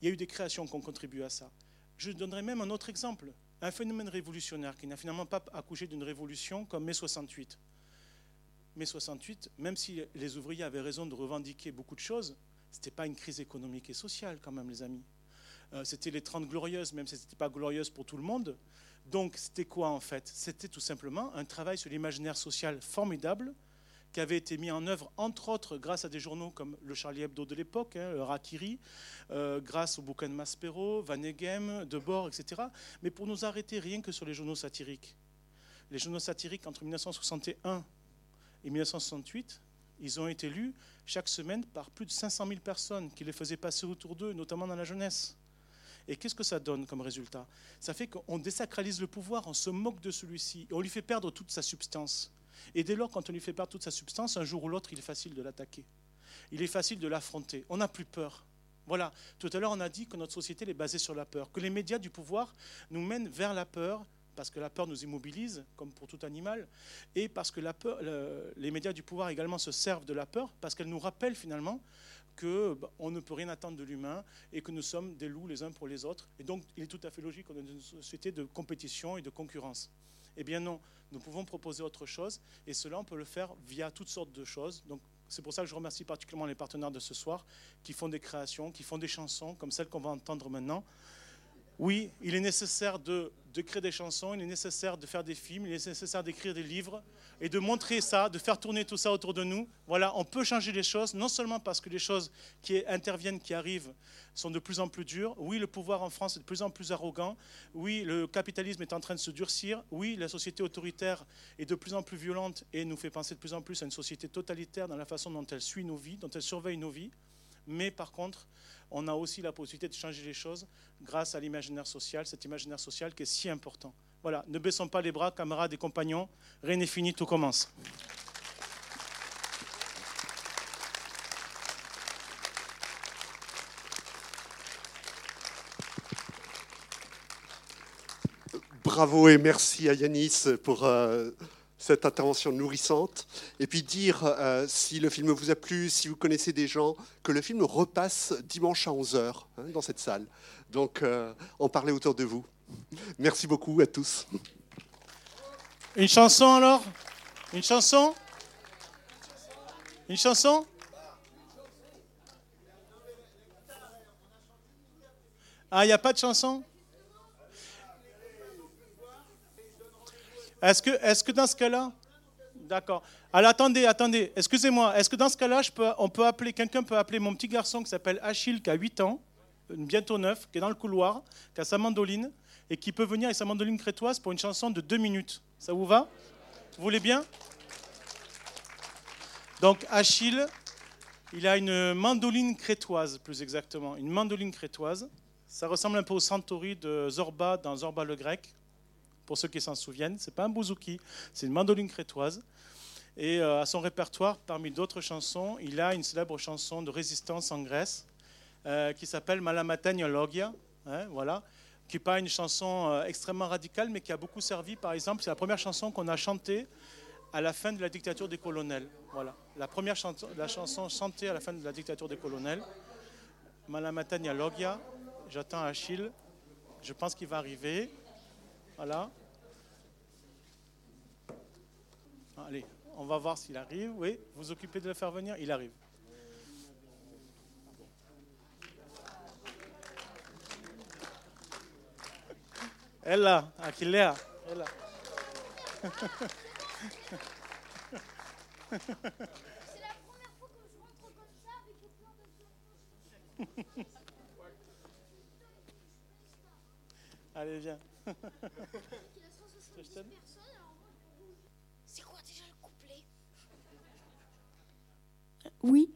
Il y a eu des créations qui ont contribué à ça. Je donnerai même un autre exemple. Un phénomène révolutionnaire qui n'a finalement pas accouché d'une révolution comme mai 68. Mai 68, même si les ouvriers avaient raison de revendiquer beaucoup de choses, ce n'était pas une crise économique et sociale quand même, les amis. Euh, c'était les 30 glorieuses, même si ce n'était pas glorieuse pour tout le monde. Donc c'était quoi en fait? C'était tout simplement un travail sur l'imaginaire social formidable qui avait été mis en œuvre, entre autres, grâce à des journaux comme le Charlie Hebdo de l'époque, hein, le Rakiri, euh, grâce au bouquin de Maspero, Van Eghem, Debord, etc. Mais pour nous arrêter rien que sur les journaux satiriques. Les journaux satiriques entre 1961 et 1968, ils ont été lus chaque semaine par plus de 500 000 personnes qui les faisaient passer autour d'eux, notamment dans la jeunesse. Et qu'est-ce que ça donne comme résultat? Ça fait qu'on désacralise le pouvoir, on se moque de celui-ci, et on lui fait perdre toute sa substance. Et dès lors, quand on lui fait perdre toute sa substance, un jour ou l'autre, il est facile de l'attaquer. Il est facile de l'affronter. On n'a plus peur. Voilà, tout à l'heure on a dit que notre société est basée sur la peur, que les médias du pouvoir nous mènent vers la peur, parce que la peur nous immobilise, comme pour tout animal, et parce que les médias du pouvoir également se servent de la peur, parce qu'elle nous rappelle finalement que bah, ne peut rien attendre de l'humain et que nous sommes des loups les uns pour les autres. Et donc, il est tout à fait logique qu'on ait une société de compétition et de concurrence. Eh bien non, nous pouvons proposer autre chose, et cela, on peut le faire via toutes sortes de choses. Donc, c'est pour ça que je remercie particulièrement les partenaires de ce soir qui font des créations, qui font des chansons comme celle qu'on va entendre maintenant. Oui, il est nécessaire de, créer des chansons, il est nécessaire de faire des films, il est nécessaire d'écrire des livres et de montrer ça, de faire tourner tout ça autour de nous. Voilà, on peut changer les choses, non seulement parce que les choses qui interviennent, qui arrivent, sont de plus en plus dures. Oui, le pouvoir en France est de plus en plus arrogant. Oui, le capitalisme est en train de se durcir. Oui, la société autoritaire est de plus en plus violente et nous fait penser de plus en plus à une société totalitaire dans la façon dont elle suit nos vies, dont elle surveille nos vies. Mais par contre, on a aussi la possibilité de changer les choses grâce à l'imaginaire social, cet imaginaire social qui est si important. Voilà, ne baissons pas les bras, camarades et compagnons. Rien n'est fini, tout commence.
Bravo et merci à Yanis pour euh, cette intervention nourrissante. Et puis dire, euh, si le film vous a plu, si vous connaissez des gens, que le film repasse dimanche à 11h dans cette salle. Donc, euh, en parler autour de vous. Merci beaucoup à tous.
Une chanson alors? Une chanson? Une chanson? Ah, il n'y a pas de chanson? Est-ce que, dans ce cas-là D'accord. Alors attendez, attendez, excusez-moi. Est-ce que dans ce cas-là, on appeler, quelqu'un peut appeler mon petit garçon qui s'appelle Achille, qui a 8 ans, bientôt 9, qui est dans le couloir, qui a sa mandoline, et qui peut venir avec sa mandoline crétoise pour une chanson de 2 minutes. Ça vous va? Vous voulez bien? Donc Achille, il a une mandoline crétoise, plus exactement. Une mandoline crétoise. Ça ressemble un peu au Centauri de Zorba dans Zorba le grec pour ceux qui s'en souviennent. C'est pas un bouzouki, c'est une mandoline crétoise. Et euh, à son répertoire, parmi d'autres chansons, il a une célèbre chanson de résistance en Grèce euh, qui s'appelle Malamatania Logia, hein, voilà, qui n'est pas une chanson euh, extrêmement radicale, mais qui a beaucoup servi. Par exemple, c'est la première chanson qu'on a chantée à la fin de la dictature des colonels. Voilà, la première chanson, la chanson chantée à la fin de la dictature des colonels. Malamatania Logia. J'attends Achille. Je pense qu'il va arriver. Voilà. Allez, on va voir s'il arrive. Oui, vous occupez de le faire venir Il arrive. Elle là. Elle là. Allez, viens.
C'est quoi déjà le couplet?
Oui.